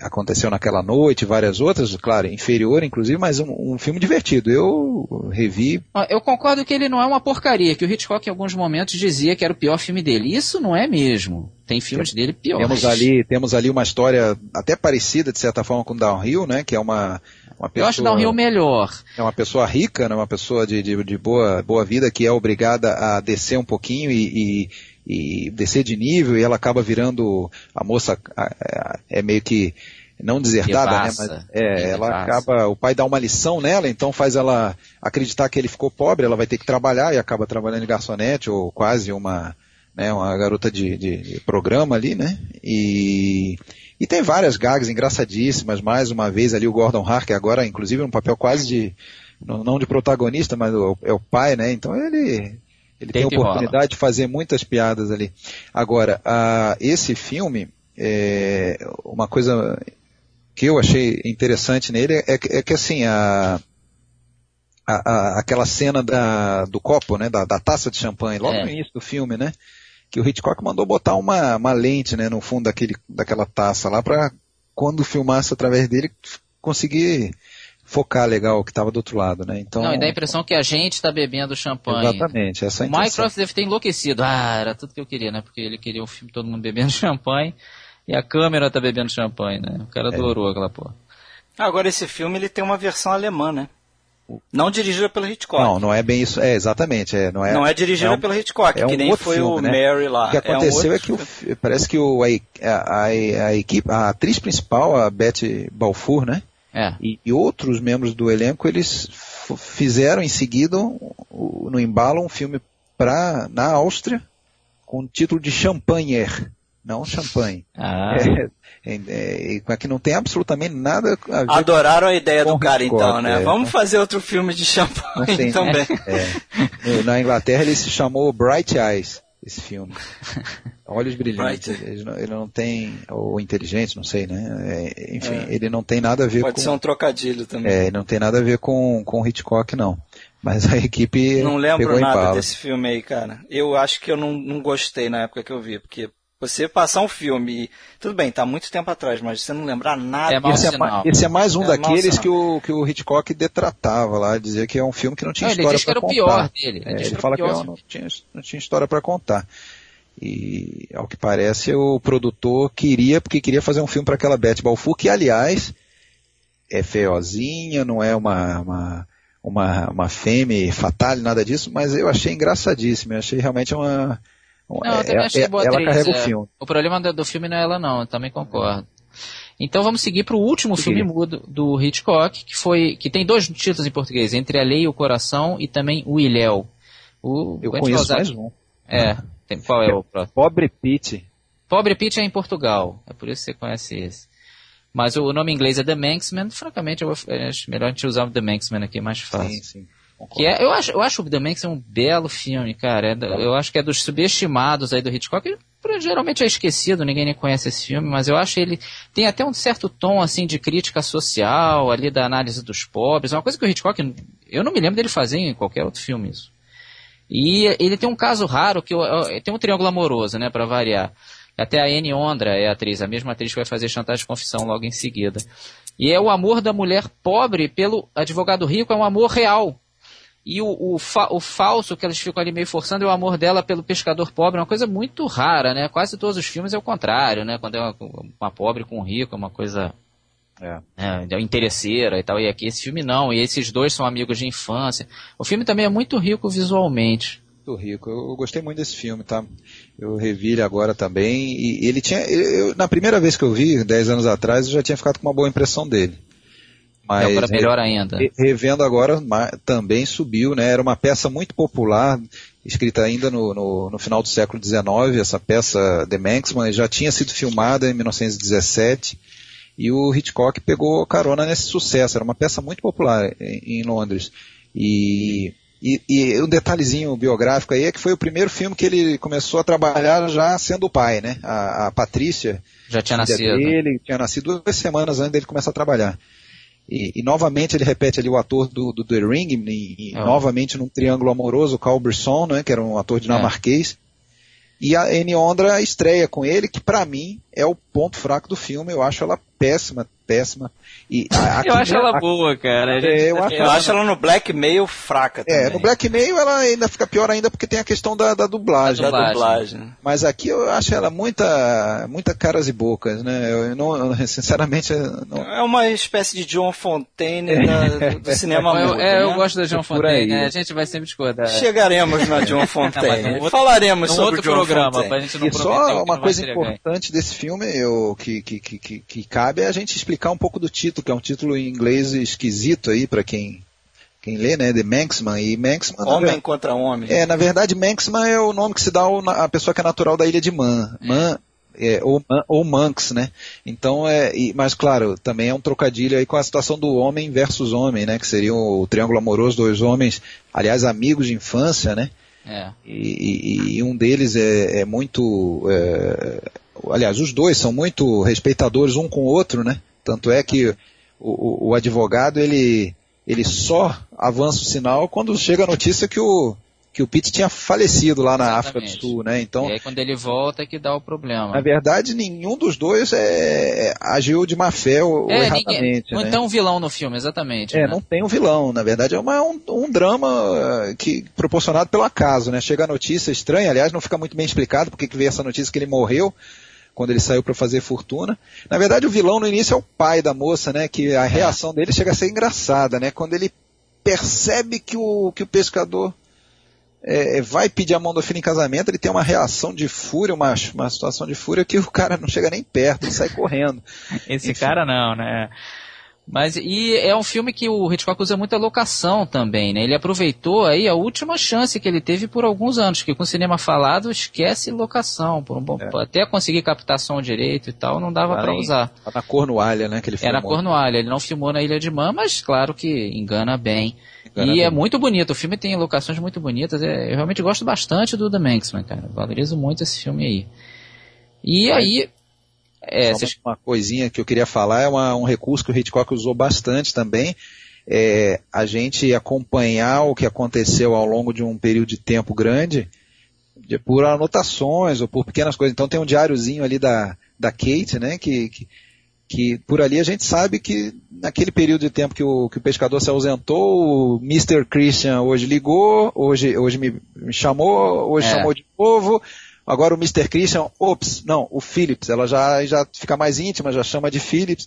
[SPEAKER 5] aconteceu naquela noite, várias outras, claro, inferior inclusive, mas um, um filme divertido. Eu revi,
[SPEAKER 3] Eu concordo que ele não é uma porcaria, que o Hitchcock em alguns momentos dizia que era o pior filme dele. Isso não é mesmo. Tem filmes dele piores.
[SPEAKER 5] temos ali, temos ali uma história até parecida de certa forma com Downhill, né? Que é uma uma
[SPEAKER 3] Eu
[SPEAKER 5] pessoa
[SPEAKER 3] acho Downhill melhor.
[SPEAKER 5] é uma pessoa rica, né, uma pessoa de, de, de boa, boa vida que é obrigada a descer um pouquinho e, e, e descer de nível e ela acaba virando a moça é meio que não desertada, né? Mas é, ela acaba, o pai dá uma lição nela, então faz ela acreditar que ele ficou pobre, ela vai ter que trabalhar e acaba trabalhando de garçonete ou quase uma, né, uma garota de, de- de programa ali, né? E, e tem várias gags engraçadíssimas, mais uma vez ali o Gordon Harker agora, inclusive um papel quase de, não, de protagonista, mas é o pai, né? Então ele, ele tem a
[SPEAKER 3] rola.
[SPEAKER 5] oportunidade de fazer muitas piadas ali. Agora, ah, esse filme, é, uma coisa que eu achei interessante nele é, que- é que assim, a, a- a- aquela cena da, do copo, né, da, da taça de champanhe, logo
[SPEAKER 3] É.
[SPEAKER 5] no início do filme, né, que o Hitchcock mandou botar uma, uma lente, né, no fundo daquele, daquela taça lá para quando filmasse através dele conseguir focar legal o que estava do outro lado, né? Então,
[SPEAKER 3] Não, e dá a impressão que a gente está bebendo champanhe.
[SPEAKER 5] exatamente, essa é a
[SPEAKER 3] O. Mycroft deve ter enlouquecido. Ah, era tudo que eu queria, né? Porque ele queria um filme todo mundo bebendo [LAUGHS] champanhe e a câmera tá bebendo champanhe, né? O
[SPEAKER 5] É.
[SPEAKER 3] cara adorou aquela porra.
[SPEAKER 1] Agora esse filme ele tem uma versão alemã, né? Não dirigida pelo Hitchcock.
[SPEAKER 5] Não, não é bem isso. É, exatamente. É, não, é,
[SPEAKER 1] Não é dirigida
[SPEAKER 5] é um-
[SPEAKER 1] pelo Hitchcock,
[SPEAKER 5] é um
[SPEAKER 1] que nem
[SPEAKER 5] outro
[SPEAKER 1] foi
[SPEAKER 5] filme,
[SPEAKER 1] o
[SPEAKER 5] né?
[SPEAKER 1] Mary lá.
[SPEAKER 5] O que aconteceu
[SPEAKER 1] um
[SPEAKER 5] é, que o, parece que o, a, a, a equipe, a atriz principal, a Betty Balfour, né?
[SPEAKER 3] É.
[SPEAKER 5] E, e outros membros do elenco, eles fizeram em seguida, o- no embalo, um filme pra, na Áustria, com o título de Champagner, não Champagne.
[SPEAKER 3] Ah,
[SPEAKER 5] É, é, é, que não tem absolutamente nada a ver
[SPEAKER 1] Adoraram a ideia
[SPEAKER 5] Com
[SPEAKER 1] do cara,
[SPEAKER 5] Hitchcock,
[SPEAKER 1] então, né?
[SPEAKER 5] é.
[SPEAKER 1] Vamos fazer outro filme de champanhe também.
[SPEAKER 5] É. Na Inglaterra ele se chamou Bright Eyes, esse filme. [LAUGHS] Olhos brilhantes. Ele, não, ele, não, tem, ou inteligente, não sei, né? É, enfim, é. ele não tem nada a ver
[SPEAKER 1] Pode
[SPEAKER 5] com... Pode
[SPEAKER 1] ser um trocadilho também.
[SPEAKER 5] É, não tem nada a ver com, com Hitchcock, não. Mas a equipe.
[SPEAKER 1] Não lembro
[SPEAKER 5] nada
[SPEAKER 1] desse filme aí, cara. Eu acho que eu não, não gostei na época que eu vi, porque você passar um filme, tudo bem, tá muito tempo atrás, mas você não lembrar nada.
[SPEAKER 5] É esse, é, esse é mais um é daqueles que o, que o Hitchcock detratava lá, dizia que é um filme que não tinha não, história para contar. Ele, que era o pior dele. Ele, é, ele fala que não tinha, não tinha história para contar. E ao que parece o produtor queria, porque queria fazer um filme para aquela Betty Balfour, que aliás é feiozinha, não é uma, uma uma, uma fêmea fatal, nada disso, mas eu achei engraçadíssimo, eu achei realmente uma,
[SPEAKER 3] não, eu também achei é, boa
[SPEAKER 5] ela
[SPEAKER 3] atriz,
[SPEAKER 5] carrega
[SPEAKER 3] é.
[SPEAKER 5] o filme.
[SPEAKER 3] O problema do, do, filme não é ela não, eu também concordo. Então vamos seguir para o último filme mudo do Hitchcock, que foi que tem dois títulos em português, Entre a Lei e o Coração e também O Ilhéu.
[SPEAKER 5] O, eu conheço mais um.
[SPEAKER 3] É, tem, qual é o próximo?
[SPEAKER 5] Pobre Pete.
[SPEAKER 3] Pobre Pete é em Portugal, é por isso que você conhece esse. Mas o nome em inglês é The Manxman, francamente eu acho melhor a gente usar o The Manxman aqui, mais fácil. Sim, sim. Que é, eu, acho, eu acho o The Manx um belo filme, cara. É, eu acho que é dos subestimados aí do Hitchcock. Geralmente é esquecido, ninguém nem conhece esse filme, mas eu acho ele tem até um certo tom assim de crítica social, ali da análise dos pobres. Uma coisa que o Hitchcock, eu não me lembro dele fazer em qualquer outro filme isso. E ele tem um caso raro que tem um triângulo amoroso, né, para variar. Até a Anne Ondra é a atriz, a mesma atriz que vai fazer Chantagem de Confissão logo em seguida. E é o amor da mulher pobre pelo advogado rico, é um amor real. E o, o, fa, o, falso que eles ficam ali meio forçando é o amor dela pelo pescador pobre, uma coisa muito rara, né? Quase todos os filmes é o contrário, né? Quando é uma, uma pobre com um rico, é uma coisa é. É, interesseira e tal. E aqui esse filme não, e esses dois são amigos de infância. O filme também é muito rico visualmente.
[SPEAKER 5] Muito rico. Eu, eu gostei muito desse filme, tá? Eu revi ele agora também. E ele tinha. Eu, na primeira vez que eu vi, 10 anos atrás, eu já tinha ficado com uma boa impressão dele.
[SPEAKER 3] Mas agora melhor ainda.
[SPEAKER 5] Revendo agora, também subiu, né? Era uma peça muito popular, escrita ainda no, no, no final do século XIX, essa peça The Manxman, já tinha sido filmada em 1917, e o Hitchcock pegou carona nesse sucesso. Era uma peça muito popular em, em Londres. E, e, e, um detalhezinho biográfico aí é que foi o primeiro filme que ele começou a trabalhar já sendo o pai, né? A, a Patrícia.
[SPEAKER 3] Já tinha nascido.
[SPEAKER 5] Dele, tinha nascido duas semanas antes dele começar a trabalhar. E, e, novamente ele repete ali o ator do, do The Ring, e, e oh. novamente num triângulo amoroso, o Carl Brisson, né, que era um ator dinamarquês. É. E a Anne Ondra estreia com ele, que para mim é o ponto fraco do filme. Eu acho ela péssima, péssima.
[SPEAKER 3] E a, eu acho ela boa, cara.
[SPEAKER 1] É, eu, acho, eu ela, acho ela no blackmail fraca também.
[SPEAKER 5] É, no blackmail ela ainda fica pior ainda porque tem a questão da, da dublagem.
[SPEAKER 1] Da dublagem.
[SPEAKER 5] Mas aqui eu acho ela muita, muita caras e bocas, né? Eu não, [LAUGHS] sinceramente... Não...
[SPEAKER 1] É uma espécie de John Fontaine da, do [LAUGHS] cinema mudo,
[SPEAKER 3] É, né? eu gosto da John Fontaine, né? a gente vai sempre discordar.
[SPEAKER 1] Chegaremos na John [LAUGHS] Fontaine. não, Falaremos sobre outro John programa, Fontaine.
[SPEAKER 5] Pra gente não e só uma coisa importante desse filme eu, que, que, que, que cabe é a gente explicar um pouco do título que é um título em inglês esquisito aí para quem quem lê, né, The Manxman, e Manxman...
[SPEAKER 1] Homem verdade, contra homem.
[SPEAKER 5] É, na verdade, Manxman é o nome que se dá à pessoa que é natural da ilha de Man. Man é, ou, ou Manx, né? Então, é, e, mas claro, também é um trocadilho aí com a situação do homem versus homem, né? Que seria o, o triângulo amoroso, dois homens, aliás, amigos de infância, né? É. E, e, e um deles é, é muito... É, aliás, os dois são muito respeitadores um com o outro, né? Tanto é que o, o, advogado ele, ele só avança o sinal quando chega a notícia que o, que o Pete tinha falecido lá na Exatamente. África do Sul, né? Então,
[SPEAKER 3] e aí quando ele volta é que dá o problema.
[SPEAKER 5] Na verdade, nenhum dos dois é, agiu de má fé ou, é, erradamente. Ninguém,
[SPEAKER 3] não
[SPEAKER 5] né?
[SPEAKER 3] tem um vilão no filme, exatamente.
[SPEAKER 5] É,
[SPEAKER 3] né?
[SPEAKER 5] não tem um vilão. Na verdade, é uma, um, um, drama que proporcionado pelo acaso, né? Chega a notícia estranha, aliás, não fica muito bem explicado porque que veio essa notícia que ele morreu quando ele saiu para fazer fortuna. Na verdade, o vilão no início é o pai da moça, né? Que a reação dele chega a ser engraçada, né? Quando ele percebe que o, que o pescador é, vai pedir a mão do filho em casamento, ele tem uma reação de fúria, uma, uma situação de fúria que o cara não chega nem perto, ele sai correndo. [LAUGHS]
[SPEAKER 3] Esse Enfim. cara não, né? Mas e é um filme que o Hitchcock usa muita locação também, né? Ele aproveitou aí a última chance que ele teve por alguns anos, que com cinema falado esquece locação, por um bom, é. até conseguir captar som direito e tal, não dava para usar.
[SPEAKER 5] Tá na Cornualha, né, que ele filmou.
[SPEAKER 3] Era Cornualha, ele não filmou na Ilha de Man, mas claro que engana bem. E é muito bonito, o filme tem locações muito bonitas. É, eu realmente gosto bastante do The Manxman, cara. Valorizo muito esse filme aí. E aí.
[SPEAKER 5] É, Só uma coisinha que eu queria falar é uma, um recurso que o Hitchcock usou bastante também. É, a gente acompanhar o que aconteceu ao longo de um período de tempo grande de, por anotações ou por pequenas coisas. Então tem um diáriozinho ali da, da Kate, né, que, que, que, por ali a gente sabe que naquele período de tempo que o, que o pescador se ausentou, o Mr. Christian hoje ligou, hoje, hoje me, me chamou, hoje é. chamou de novo, agora o Mr. Christian, ops, não, o Phillips, ela já, já fica mais íntima, já chama de Phillips,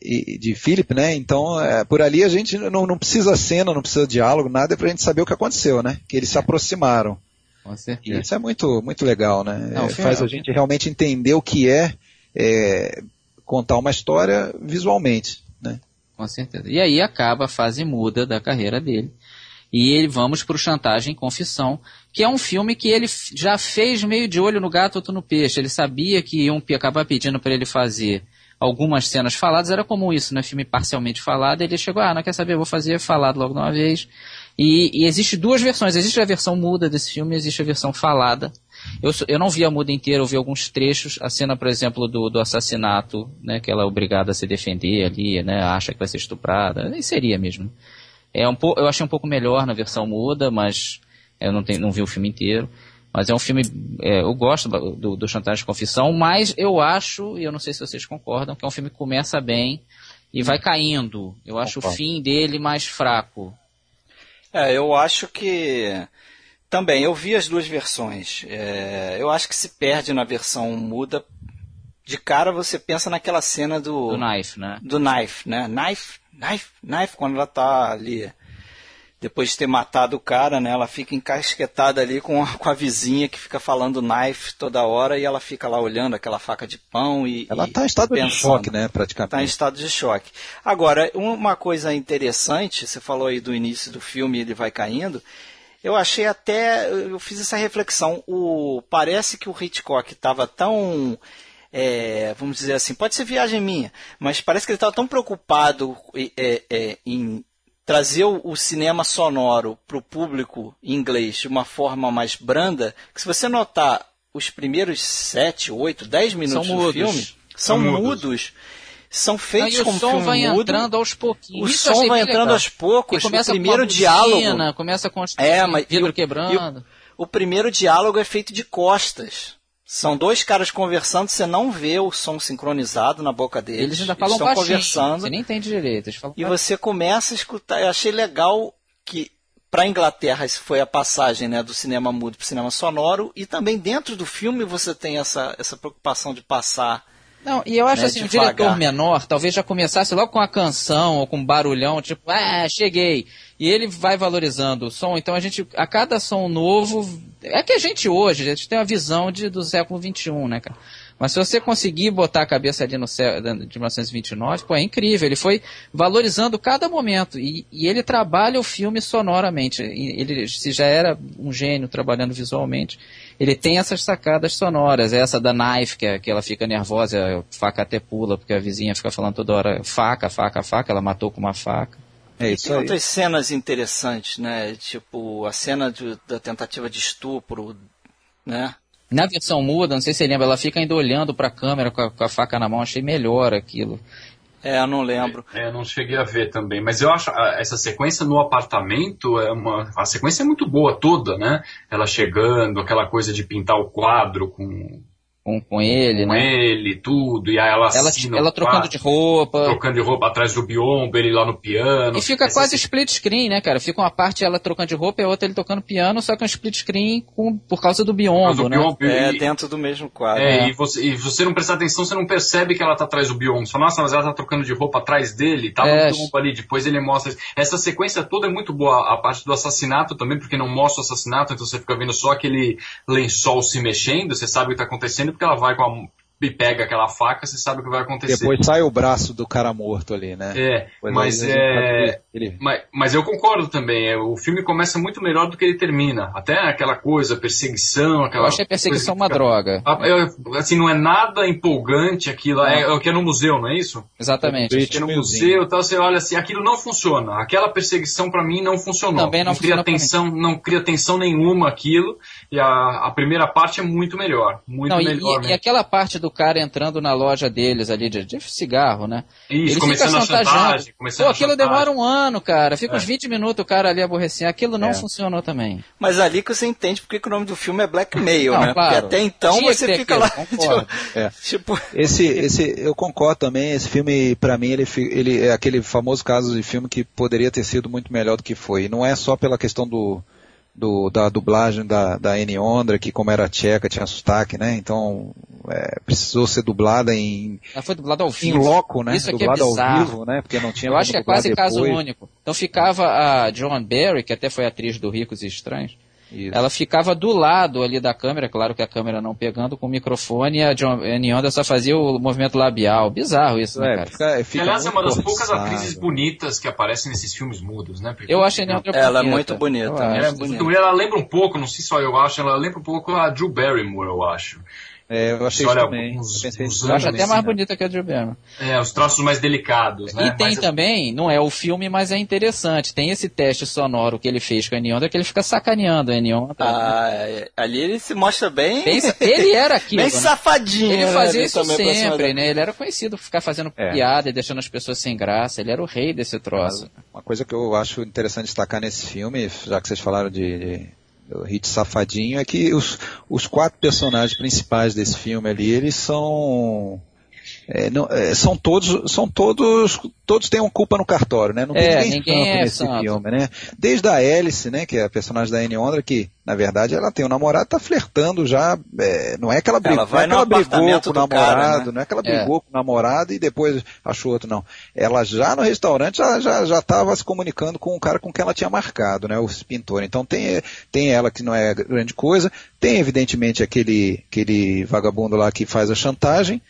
[SPEAKER 5] e, de Philip, né? Então, é, por ali a gente não, não precisa cena, não precisa diálogo, nada é pra gente saber o que aconteceu, né? Que eles se aproximaram.
[SPEAKER 3] Com certeza.
[SPEAKER 5] E isso é muito, muito legal, né? Não, é, faz a gente realmente entender o que é, é contar uma história visualmente, né?
[SPEAKER 3] Com certeza. E aí acaba a fase muda da carreira dele. E ele vamos para o Chantagem e Confissão, que é um filme que ele já fez meio de olho no gato, outro no peixe. Ele sabia que iam acabar pedindo para ele fazer algumas cenas faladas, era comum isso, né? Filme parcialmente falado, ele chegou, ah, não quer saber, vou fazer falado logo de uma vez. E, e existe duas versões. Existe a versão muda desse filme, existe a versão falada. Eu, eu não vi a muda inteira, eu vi alguns trechos. A cena, por exemplo, do, do assassinato, né, que ela é obrigada a se defender ali, né, acha que vai ser estuprada. Nem seria mesmo. É um eu achei um pouco melhor na versão muda, mas eu não, tenho, não vi o filme inteiro. Mas é um filme, é, eu gosto do, do Chantagem de Confissão, mas eu acho, e eu não sei se vocês concordam, que é um filme que começa bem e vai caindo. Eu acho Opa. o fim dele mais fraco.
[SPEAKER 1] É, eu acho que também eu vi as duas versões. É, eu acho que se perde na versão muda. De cara você pensa naquela cena do
[SPEAKER 3] do knife, né?
[SPEAKER 1] Do knife, né? Knife, knife, knife quando ela tá ali depois de ter matado o cara, né? Ela fica encasquetada ali com a, com a vizinha que fica falando knife toda hora e ela fica lá olhando aquela faca de pão e.
[SPEAKER 5] Ela está em estado pensando, de choque, né? Praticamente.
[SPEAKER 1] Está em estado de choque. Agora, uma coisa interessante, você falou aí do início do filme, ele vai caindo. Eu achei até. Eu fiz essa reflexão. O, parece que o Hitchcock estava tão. É, vamos dizer assim, pode ser viagem minha, mas parece que ele estava tão preocupado é, é, em trazer o cinema sonoro para o público inglês de uma forma mais branda, que se você notar os primeiros 7, 8, 10 minutos do filme, são, são mudos. mudos. São feitos como filme mudo.
[SPEAKER 3] O som vai entrando aos pouquinhos.
[SPEAKER 1] O Isso som vai entrando legal. aos poucos. o primeiro com diálogo.
[SPEAKER 3] Começa com é, mas, vidro quebrando.
[SPEAKER 1] O, o primeiro diálogo é feito de costas. São dois caras conversando, você não vê o som sincronizado na boca deles.
[SPEAKER 3] Eles ainda falam
[SPEAKER 1] Eles estão conversando.
[SPEAKER 3] Você nem entende direito.
[SPEAKER 1] e você começa a escutar. Eu achei legal que para a Inglaterra isso foi a passagem né, do cinema mudo para o cinema sonoro e também dentro do filme você tem essa, essa preocupação de passar
[SPEAKER 3] não, e eu acho né, assim, um diretor menor talvez já começasse logo com a canção ou com um barulhão, tipo, ah, cheguei. E ele vai valorizando o som, então a gente, a cada som novo, é que a gente hoje, a gente tem uma visão de, do século XXI, né, cara? Mas se você conseguir botar a cabeça ali no céu de 1929, pô, é incrível. Ele foi valorizando cada momento. E, e ele trabalha o filme sonoramente. Ele, se já era um gênio trabalhando visualmente, ele tem essas sacadas sonoras. Essa da knife, que, é, que ela fica nervosa, a faca até pula, porque a vizinha fica falando toda hora faca, faca, faca, ela matou com uma faca.
[SPEAKER 1] É isso tem aí. outras cenas interessantes, né? Tipo, a cena de, da tentativa de estupro, né?
[SPEAKER 3] Na versão muda, não sei se você lembra, ela fica ainda olhando para a câmera com a, com a faca na mão, achei melhor aquilo.
[SPEAKER 1] É, eu não lembro.
[SPEAKER 4] É, eu não cheguei a ver também. Mas eu acho essa sequência no apartamento é uma. A sequência é muito boa toda, né? Ela chegando, aquela coisa de pintar o quadro com
[SPEAKER 3] com, com ele,
[SPEAKER 4] com
[SPEAKER 3] né?
[SPEAKER 4] Com ele, tudo, e aí ela
[SPEAKER 3] Ela, ela trocando de roupa.
[SPEAKER 4] Trocando de roupa atrás do biombo, ele lá no piano.
[SPEAKER 3] E fica quase split screen, né, cara? Fica uma parte ela trocando de roupa e a outra ele tocando piano, só que um split screen com, por causa do biombo, do né? Biombo,
[SPEAKER 1] é, e, dentro do mesmo quadro.
[SPEAKER 4] É, né? e, você, e você não prestar atenção, você não percebe que ela tá atrás do biombo. Só, nossa, mas ela tá trocando de roupa atrás dele, tá é, no biombo ali, depois ele mostra... Essa sequência toda é muito boa, a parte do assassinato também, porque não mostra o assassinato, então você fica vendo só aquele lençol se mexendo, você sabe o que tá acontecendo, porque ela vai com a e pega aquela faca, você sabe o que vai acontecer.
[SPEAKER 5] Depois sai o braço do cara morto ali, né?
[SPEAKER 4] É, Depois mas é...
[SPEAKER 5] Ele...
[SPEAKER 4] Mas, mas eu concordo também. é, O filme começa muito melhor do que ele termina. Até aquela coisa, perseguição, aquela.
[SPEAKER 3] Eu achei a perseguição uma droga.
[SPEAKER 4] Ah, é, Assim, não é nada empolgante aquilo. É, é o que é no museu, não é isso?
[SPEAKER 3] Exatamente.
[SPEAKER 5] British
[SPEAKER 4] Que é no museu e tal, você olha assim, aquilo não funciona. Aquela perseguição pra mim não funcionou.
[SPEAKER 3] Também não
[SPEAKER 4] cria
[SPEAKER 3] funciona pra
[SPEAKER 4] tensão, não cria tensão nenhuma aquilo. E a, a primeira parte é muito melhor. Muito
[SPEAKER 3] Não,
[SPEAKER 4] melhor.
[SPEAKER 3] e- e aquela parte do cara entrando na loja deles ali de, de cigarro, né?
[SPEAKER 4] Isso,
[SPEAKER 3] ele
[SPEAKER 4] começando
[SPEAKER 3] fica
[SPEAKER 4] a
[SPEAKER 3] chantageando.
[SPEAKER 4] chantagem. Começando
[SPEAKER 3] Pô,
[SPEAKER 4] a
[SPEAKER 3] aquilo
[SPEAKER 4] chantagem.
[SPEAKER 3] demora um ano, cara. Fica uns
[SPEAKER 4] É.
[SPEAKER 3] 20 minutos o cara ali aborrecendo. Aquilo não
[SPEAKER 5] É.
[SPEAKER 3] funcionou também.
[SPEAKER 1] Mas ali que você entende porque que o nome do filme é Blackmail,
[SPEAKER 3] Não,
[SPEAKER 1] né?
[SPEAKER 3] claro.
[SPEAKER 1] Porque até então
[SPEAKER 3] Tinha
[SPEAKER 1] você fica
[SPEAKER 3] aquilo,
[SPEAKER 1] lá.
[SPEAKER 3] concordo. [LAUGHS]
[SPEAKER 5] É.
[SPEAKER 1] Tipo,
[SPEAKER 5] Esse, esse, eu concordo também. Esse filme, pra mim, ele, ele é aquele famoso caso de filme que poderia ter sido muito melhor do que foi. E não é só pela questão do, do- da dublagem da, da Annie Ondra, que como era tcheca, tinha sotaque, né? Então, é, precisou ser dublada em,
[SPEAKER 3] Ela foi dublado ao
[SPEAKER 5] em
[SPEAKER 3] vivo.
[SPEAKER 5] loco, né?
[SPEAKER 3] Isso aqui é
[SPEAKER 5] dublada ao
[SPEAKER 3] bizarro.
[SPEAKER 5] vivo, né? Porque não tinha
[SPEAKER 3] Eu acho que é quase caso
[SPEAKER 5] depois.
[SPEAKER 3] único. Então ficava a John Barry, que até foi atriz do Ricos e Estranhos,
[SPEAKER 5] Isso.
[SPEAKER 3] ela ficava do lado ali da câmera, claro que a câmera não pegando, com o microfone e a John Annie Onda só fazia o movimento labial. Bizarro isso, né,
[SPEAKER 5] É,
[SPEAKER 3] cara?
[SPEAKER 5] fica, fica
[SPEAKER 4] aliás, é uma das poucas
[SPEAKER 5] forçado.
[SPEAKER 4] atrizes bonitas que aparecem nesses filmes mudos, né? Porque-
[SPEAKER 3] Eu acho a Annie Onda
[SPEAKER 1] ela é
[SPEAKER 3] bonita.
[SPEAKER 1] muito bonita. Né?
[SPEAKER 4] Ela, é
[SPEAKER 1] bonita.
[SPEAKER 4] ela lembra um pouco, não sei só eu acho, ela lembra um pouco a Drew Barrymore, eu acho.
[SPEAKER 5] É, eu achei
[SPEAKER 4] olha
[SPEAKER 5] também.
[SPEAKER 4] uns-
[SPEAKER 5] Eu pensei
[SPEAKER 3] Eu acho até mais
[SPEAKER 4] né?
[SPEAKER 3] bonita que a Barrymore.
[SPEAKER 4] É, os traços mais delicados, né?
[SPEAKER 3] E tem
[SPEAKER 4] Mas-
[SPEAKER 3] também, não é o filme, mas é interessante. Tem esse teste sonoro que ele fez com a Annie Onda, que ele fica sacaneando a Annie Onda.
[SPEAKER 1] Ah, é, ali ele se mostra bem.
[SPEAKER 3] Bem- ele era [LAUGHS] aquilo.
[SPEAKER 1] bem
[SPEAKER 3] né?
[SPEAKER 1] safadinho.
[SPEAKER 3] Ele
[SPEAKER 1] né,
[SPEAKER 3] fazia
[SPEAKER 1] ali
[SPEAKER 3] isso sempre, né? Ele era conhecido por ficar fazendo
[SPEAKER 5] É.
[SPEAKER 3] piada e deixando as pessoas sem graça. Ele era o rei desse troço.
[SPEAKER 5] Uma coisa que eu acho interessante destacar nesse filme, já que vocês falaram de, de do hit safadinho, é que os, os quatro personagens principais desse filme ali, eles são é, não- é, são todos são todos todos têm uma culpa no cartório, né? Não tem
[SPEAKER 3] É,
[SPEAKER 5] ninguém,
[SPEAKER 3] ninguém
[SPEAKER 5] santo
[SPEAKER 3] é
[SPEAKER 5] nesse
[SPEAKER 3] santo.
[SPEAKER 5] filme, né? Desde a Alice, né, que é a personagem da Anne Ondra, que na verdade ela tem um namorado, tá flertando já, é, não é que ela brigou,
[SPEAKER 1] Ela vai
[SPEAKER 5] não é que ela brigou com o
[SPEAKER 1] do cara,
[SPEAKER 5] namorado,
[SPEAKER 1] né?
[SPEAKER 5] não é que ela
[SPEAKER 3] É.
[SPEAKER 5] brigou com o namorado e depois achou outro, não. Ela já no restaurante já já já estava se comunicando com o cara com quem ela tinha marcado, né, o pintor. Então tem tem ela que não é grande coisa, tem evidentemente aquele aquele vagabundo lá que faz a chantagem.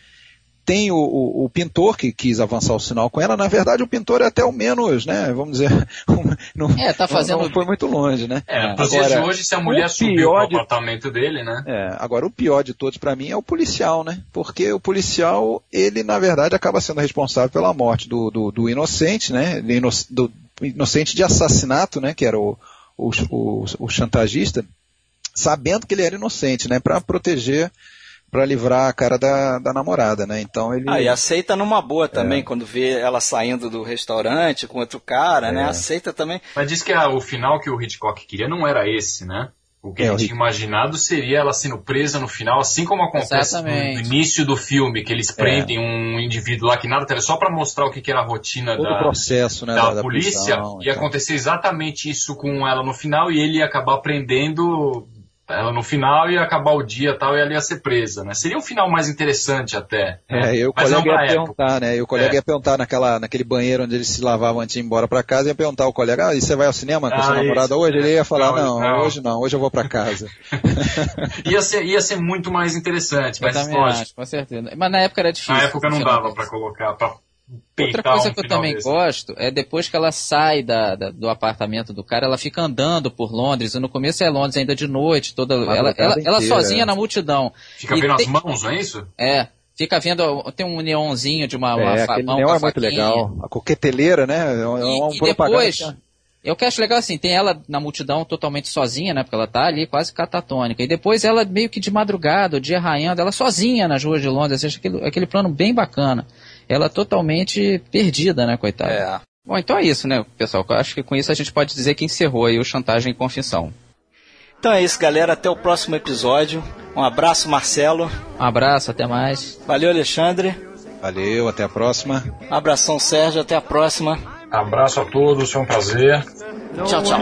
[SPEAKER 5] Tem o, o- o pintor que quis avançar o sinal com ela. Na verdade, o pintor é até o menos, né? Vamos dizer, [LAUGHS] não,
[SPEAKER 3] É, tá fazendo-
[SPEAKER 5] não foi muito longe, né?
[SPEAKER 4] É, dias
[SPEAKER 5] Agora,
[SPEAKER 4] de hoje, se a mulher
[SPEAKER 5] o
[SPEAKER 4] subiu pro
[SPEAKER 5] de-
[SPEAKER 4] apartamento dele, né?
[SPEAKER 5] É, agora o pior de todos para mim é o policial, né? Porque o policial, ele na verdade acaba sendo responsável pela morte do, do, do inocente, né? Do inocente de assassinato, né? Que era o, o, o, o chantagista, sabendo que ele era inocente, né? Para proteger, para livrar a cara da, da namorada, né? Então ele.
[SPEAKER 1] Ah, e aceita numa boa
[SPEAKER 5] É.
[SPEAKER 1] também, quando vê ela saindo do restaurante com outro cara,
[SPEAKER 5] É.
[SPEAKER 1] né? Aceita também.
[SPEAKER 4] Mas diz que a- o final que o Hitchcock queria não era esse, né? O que
[SPEAKER 5] É,
[SPEAKER 4] ele tinha imaginado seria ela sendo presa no final, assim como acontece no,
[SPEAKER 3] Exatamente.
[SPEAKER 4] no início do filme, que eles prendem um indivíduo lá que nada só pra mostrar o que, que era a rotina
[SPEAKER 5] todo
[SPEAKER 4] da,
[SPEAKER 5] processo, né?
[SPEAKER 4] da,
[SPEAKER 5] da
[SPEAKER 4] polícia,
[SPEAKER 5] prisão e
[SPEAKER 4] ia
[SPEAKER 5] tal.
[SPEAKER 4] acontecer exatamente isso com ela no final e ele ia acabar prendendo no final ia acabar o dia e tal e ela ia ser presa, né? Seria um final mais interessante até. né?
[SPEAKER 5] É, e o
[SPEAKER 4] Mas
[SPEAKER 5] colega
[SPEAKER 4] não
[SPEAKER 5] ia perguntar, né? E o colega
[SPEAKER 4] É.
[SPEAKER 5] ia perguntar naquela, naquele banheiro onde eles se lavavam antes de ir embora pra casa, ia perguntar ao colega, ah, e você vai ao cinema com a
[SPEAKER 4] Ah,
[SPEAKER 5] sua namorada
[SPEAKER 4] isso.
[SPEAKER 5] hoje? Ele ia falar,
[SPEAKER 4] Não,
[SPEAKER 5] não, hoje não, hoje eu vou pra casa. [LAUGHS]
[SPEAKER 4] Ia ser, ia ser muito mais interessante,
[SPEAKER 3] Eu
[SPEAKER 4] mas lógico,
[SPEAKER 3] acho, com certeza. Mas na época era difícil.
[SPEAKER 4] na época não dava pra colocar, pra
[SPEAKER 3] Outra coisa
[SPEAKER 4] um
[SPEAKER 3] que eu também
[SPEAKER 4] desse.
[SPEAKER 3] gosto é depois que ela sai da, da- do apartamento do cara, ela fica andando por Londres, e no começo é Londres ainda de noite, toda ela, ela, ela
[SPEAKER 5] inteira,
[SPEAKER 3] sozinha
[SPEAKER 5] é.
[SPEAKER 3] na multidão.
[SPEAKER 4] Fica
[SPEAKER 3] E
[SPEAKER 4] vendo
[SPEAKER 3] tem-
[SPEAKER 4] as mãos, não é isso?
[SPEAKER 3] É, fica vendo, tem um neonzinho de uma, uma
[SPEAKER 5] é,
[SPEAKER 3] fa-
[SPEAKER 5] aquele
[SPEAKER 3] mão
[SPEAKER 5] neon
[SPEAKER 3] com a
[SPEAKER 5] é muito legal. A coqueteleira, né? É uma,
[SPEAKER 3] E,
[SPEAKER 5] uma
[SPEAKER 3] e
[SPEAKER 5] propaganda
[SPEAKER 3] depois,
[SPEAKER 5] que-
[SPEAKER 3] eu que acho legal assim, tem ela na multidão totalmente sozinha, né? Porque ela tá ali quase catatônica. E depois ela meio que de madrugada, o dia raiando, ela sozinha nas ruas de Londres. Acho aquele, aquele plano bem bacana. Ela totalmente perdida, né, coitada?
[SPEAKER 1] É.
[SPEAKER 3] Bom, então é isso, né, pessoal? Eu acho que com isso a gente pode dizer que encerrou aí o Chantagem e Confissão.
[SPEAKER 1] Então é isso, galera. Até o próximo episódio. Um abraço, Marcelo.
[SPEAKER 3] Um abraço, até mais.
[SPEAKER 1] Valeu, Alexandre.
[SPEAKER 5] Valeu, até a próxima.
[SPEAKER 1] Abração, Sérgio. Até a próxima.
[SPEAKER 4] Abraço a todos, foi um prazer.
[SPEAKER 1] Tchau, tchau.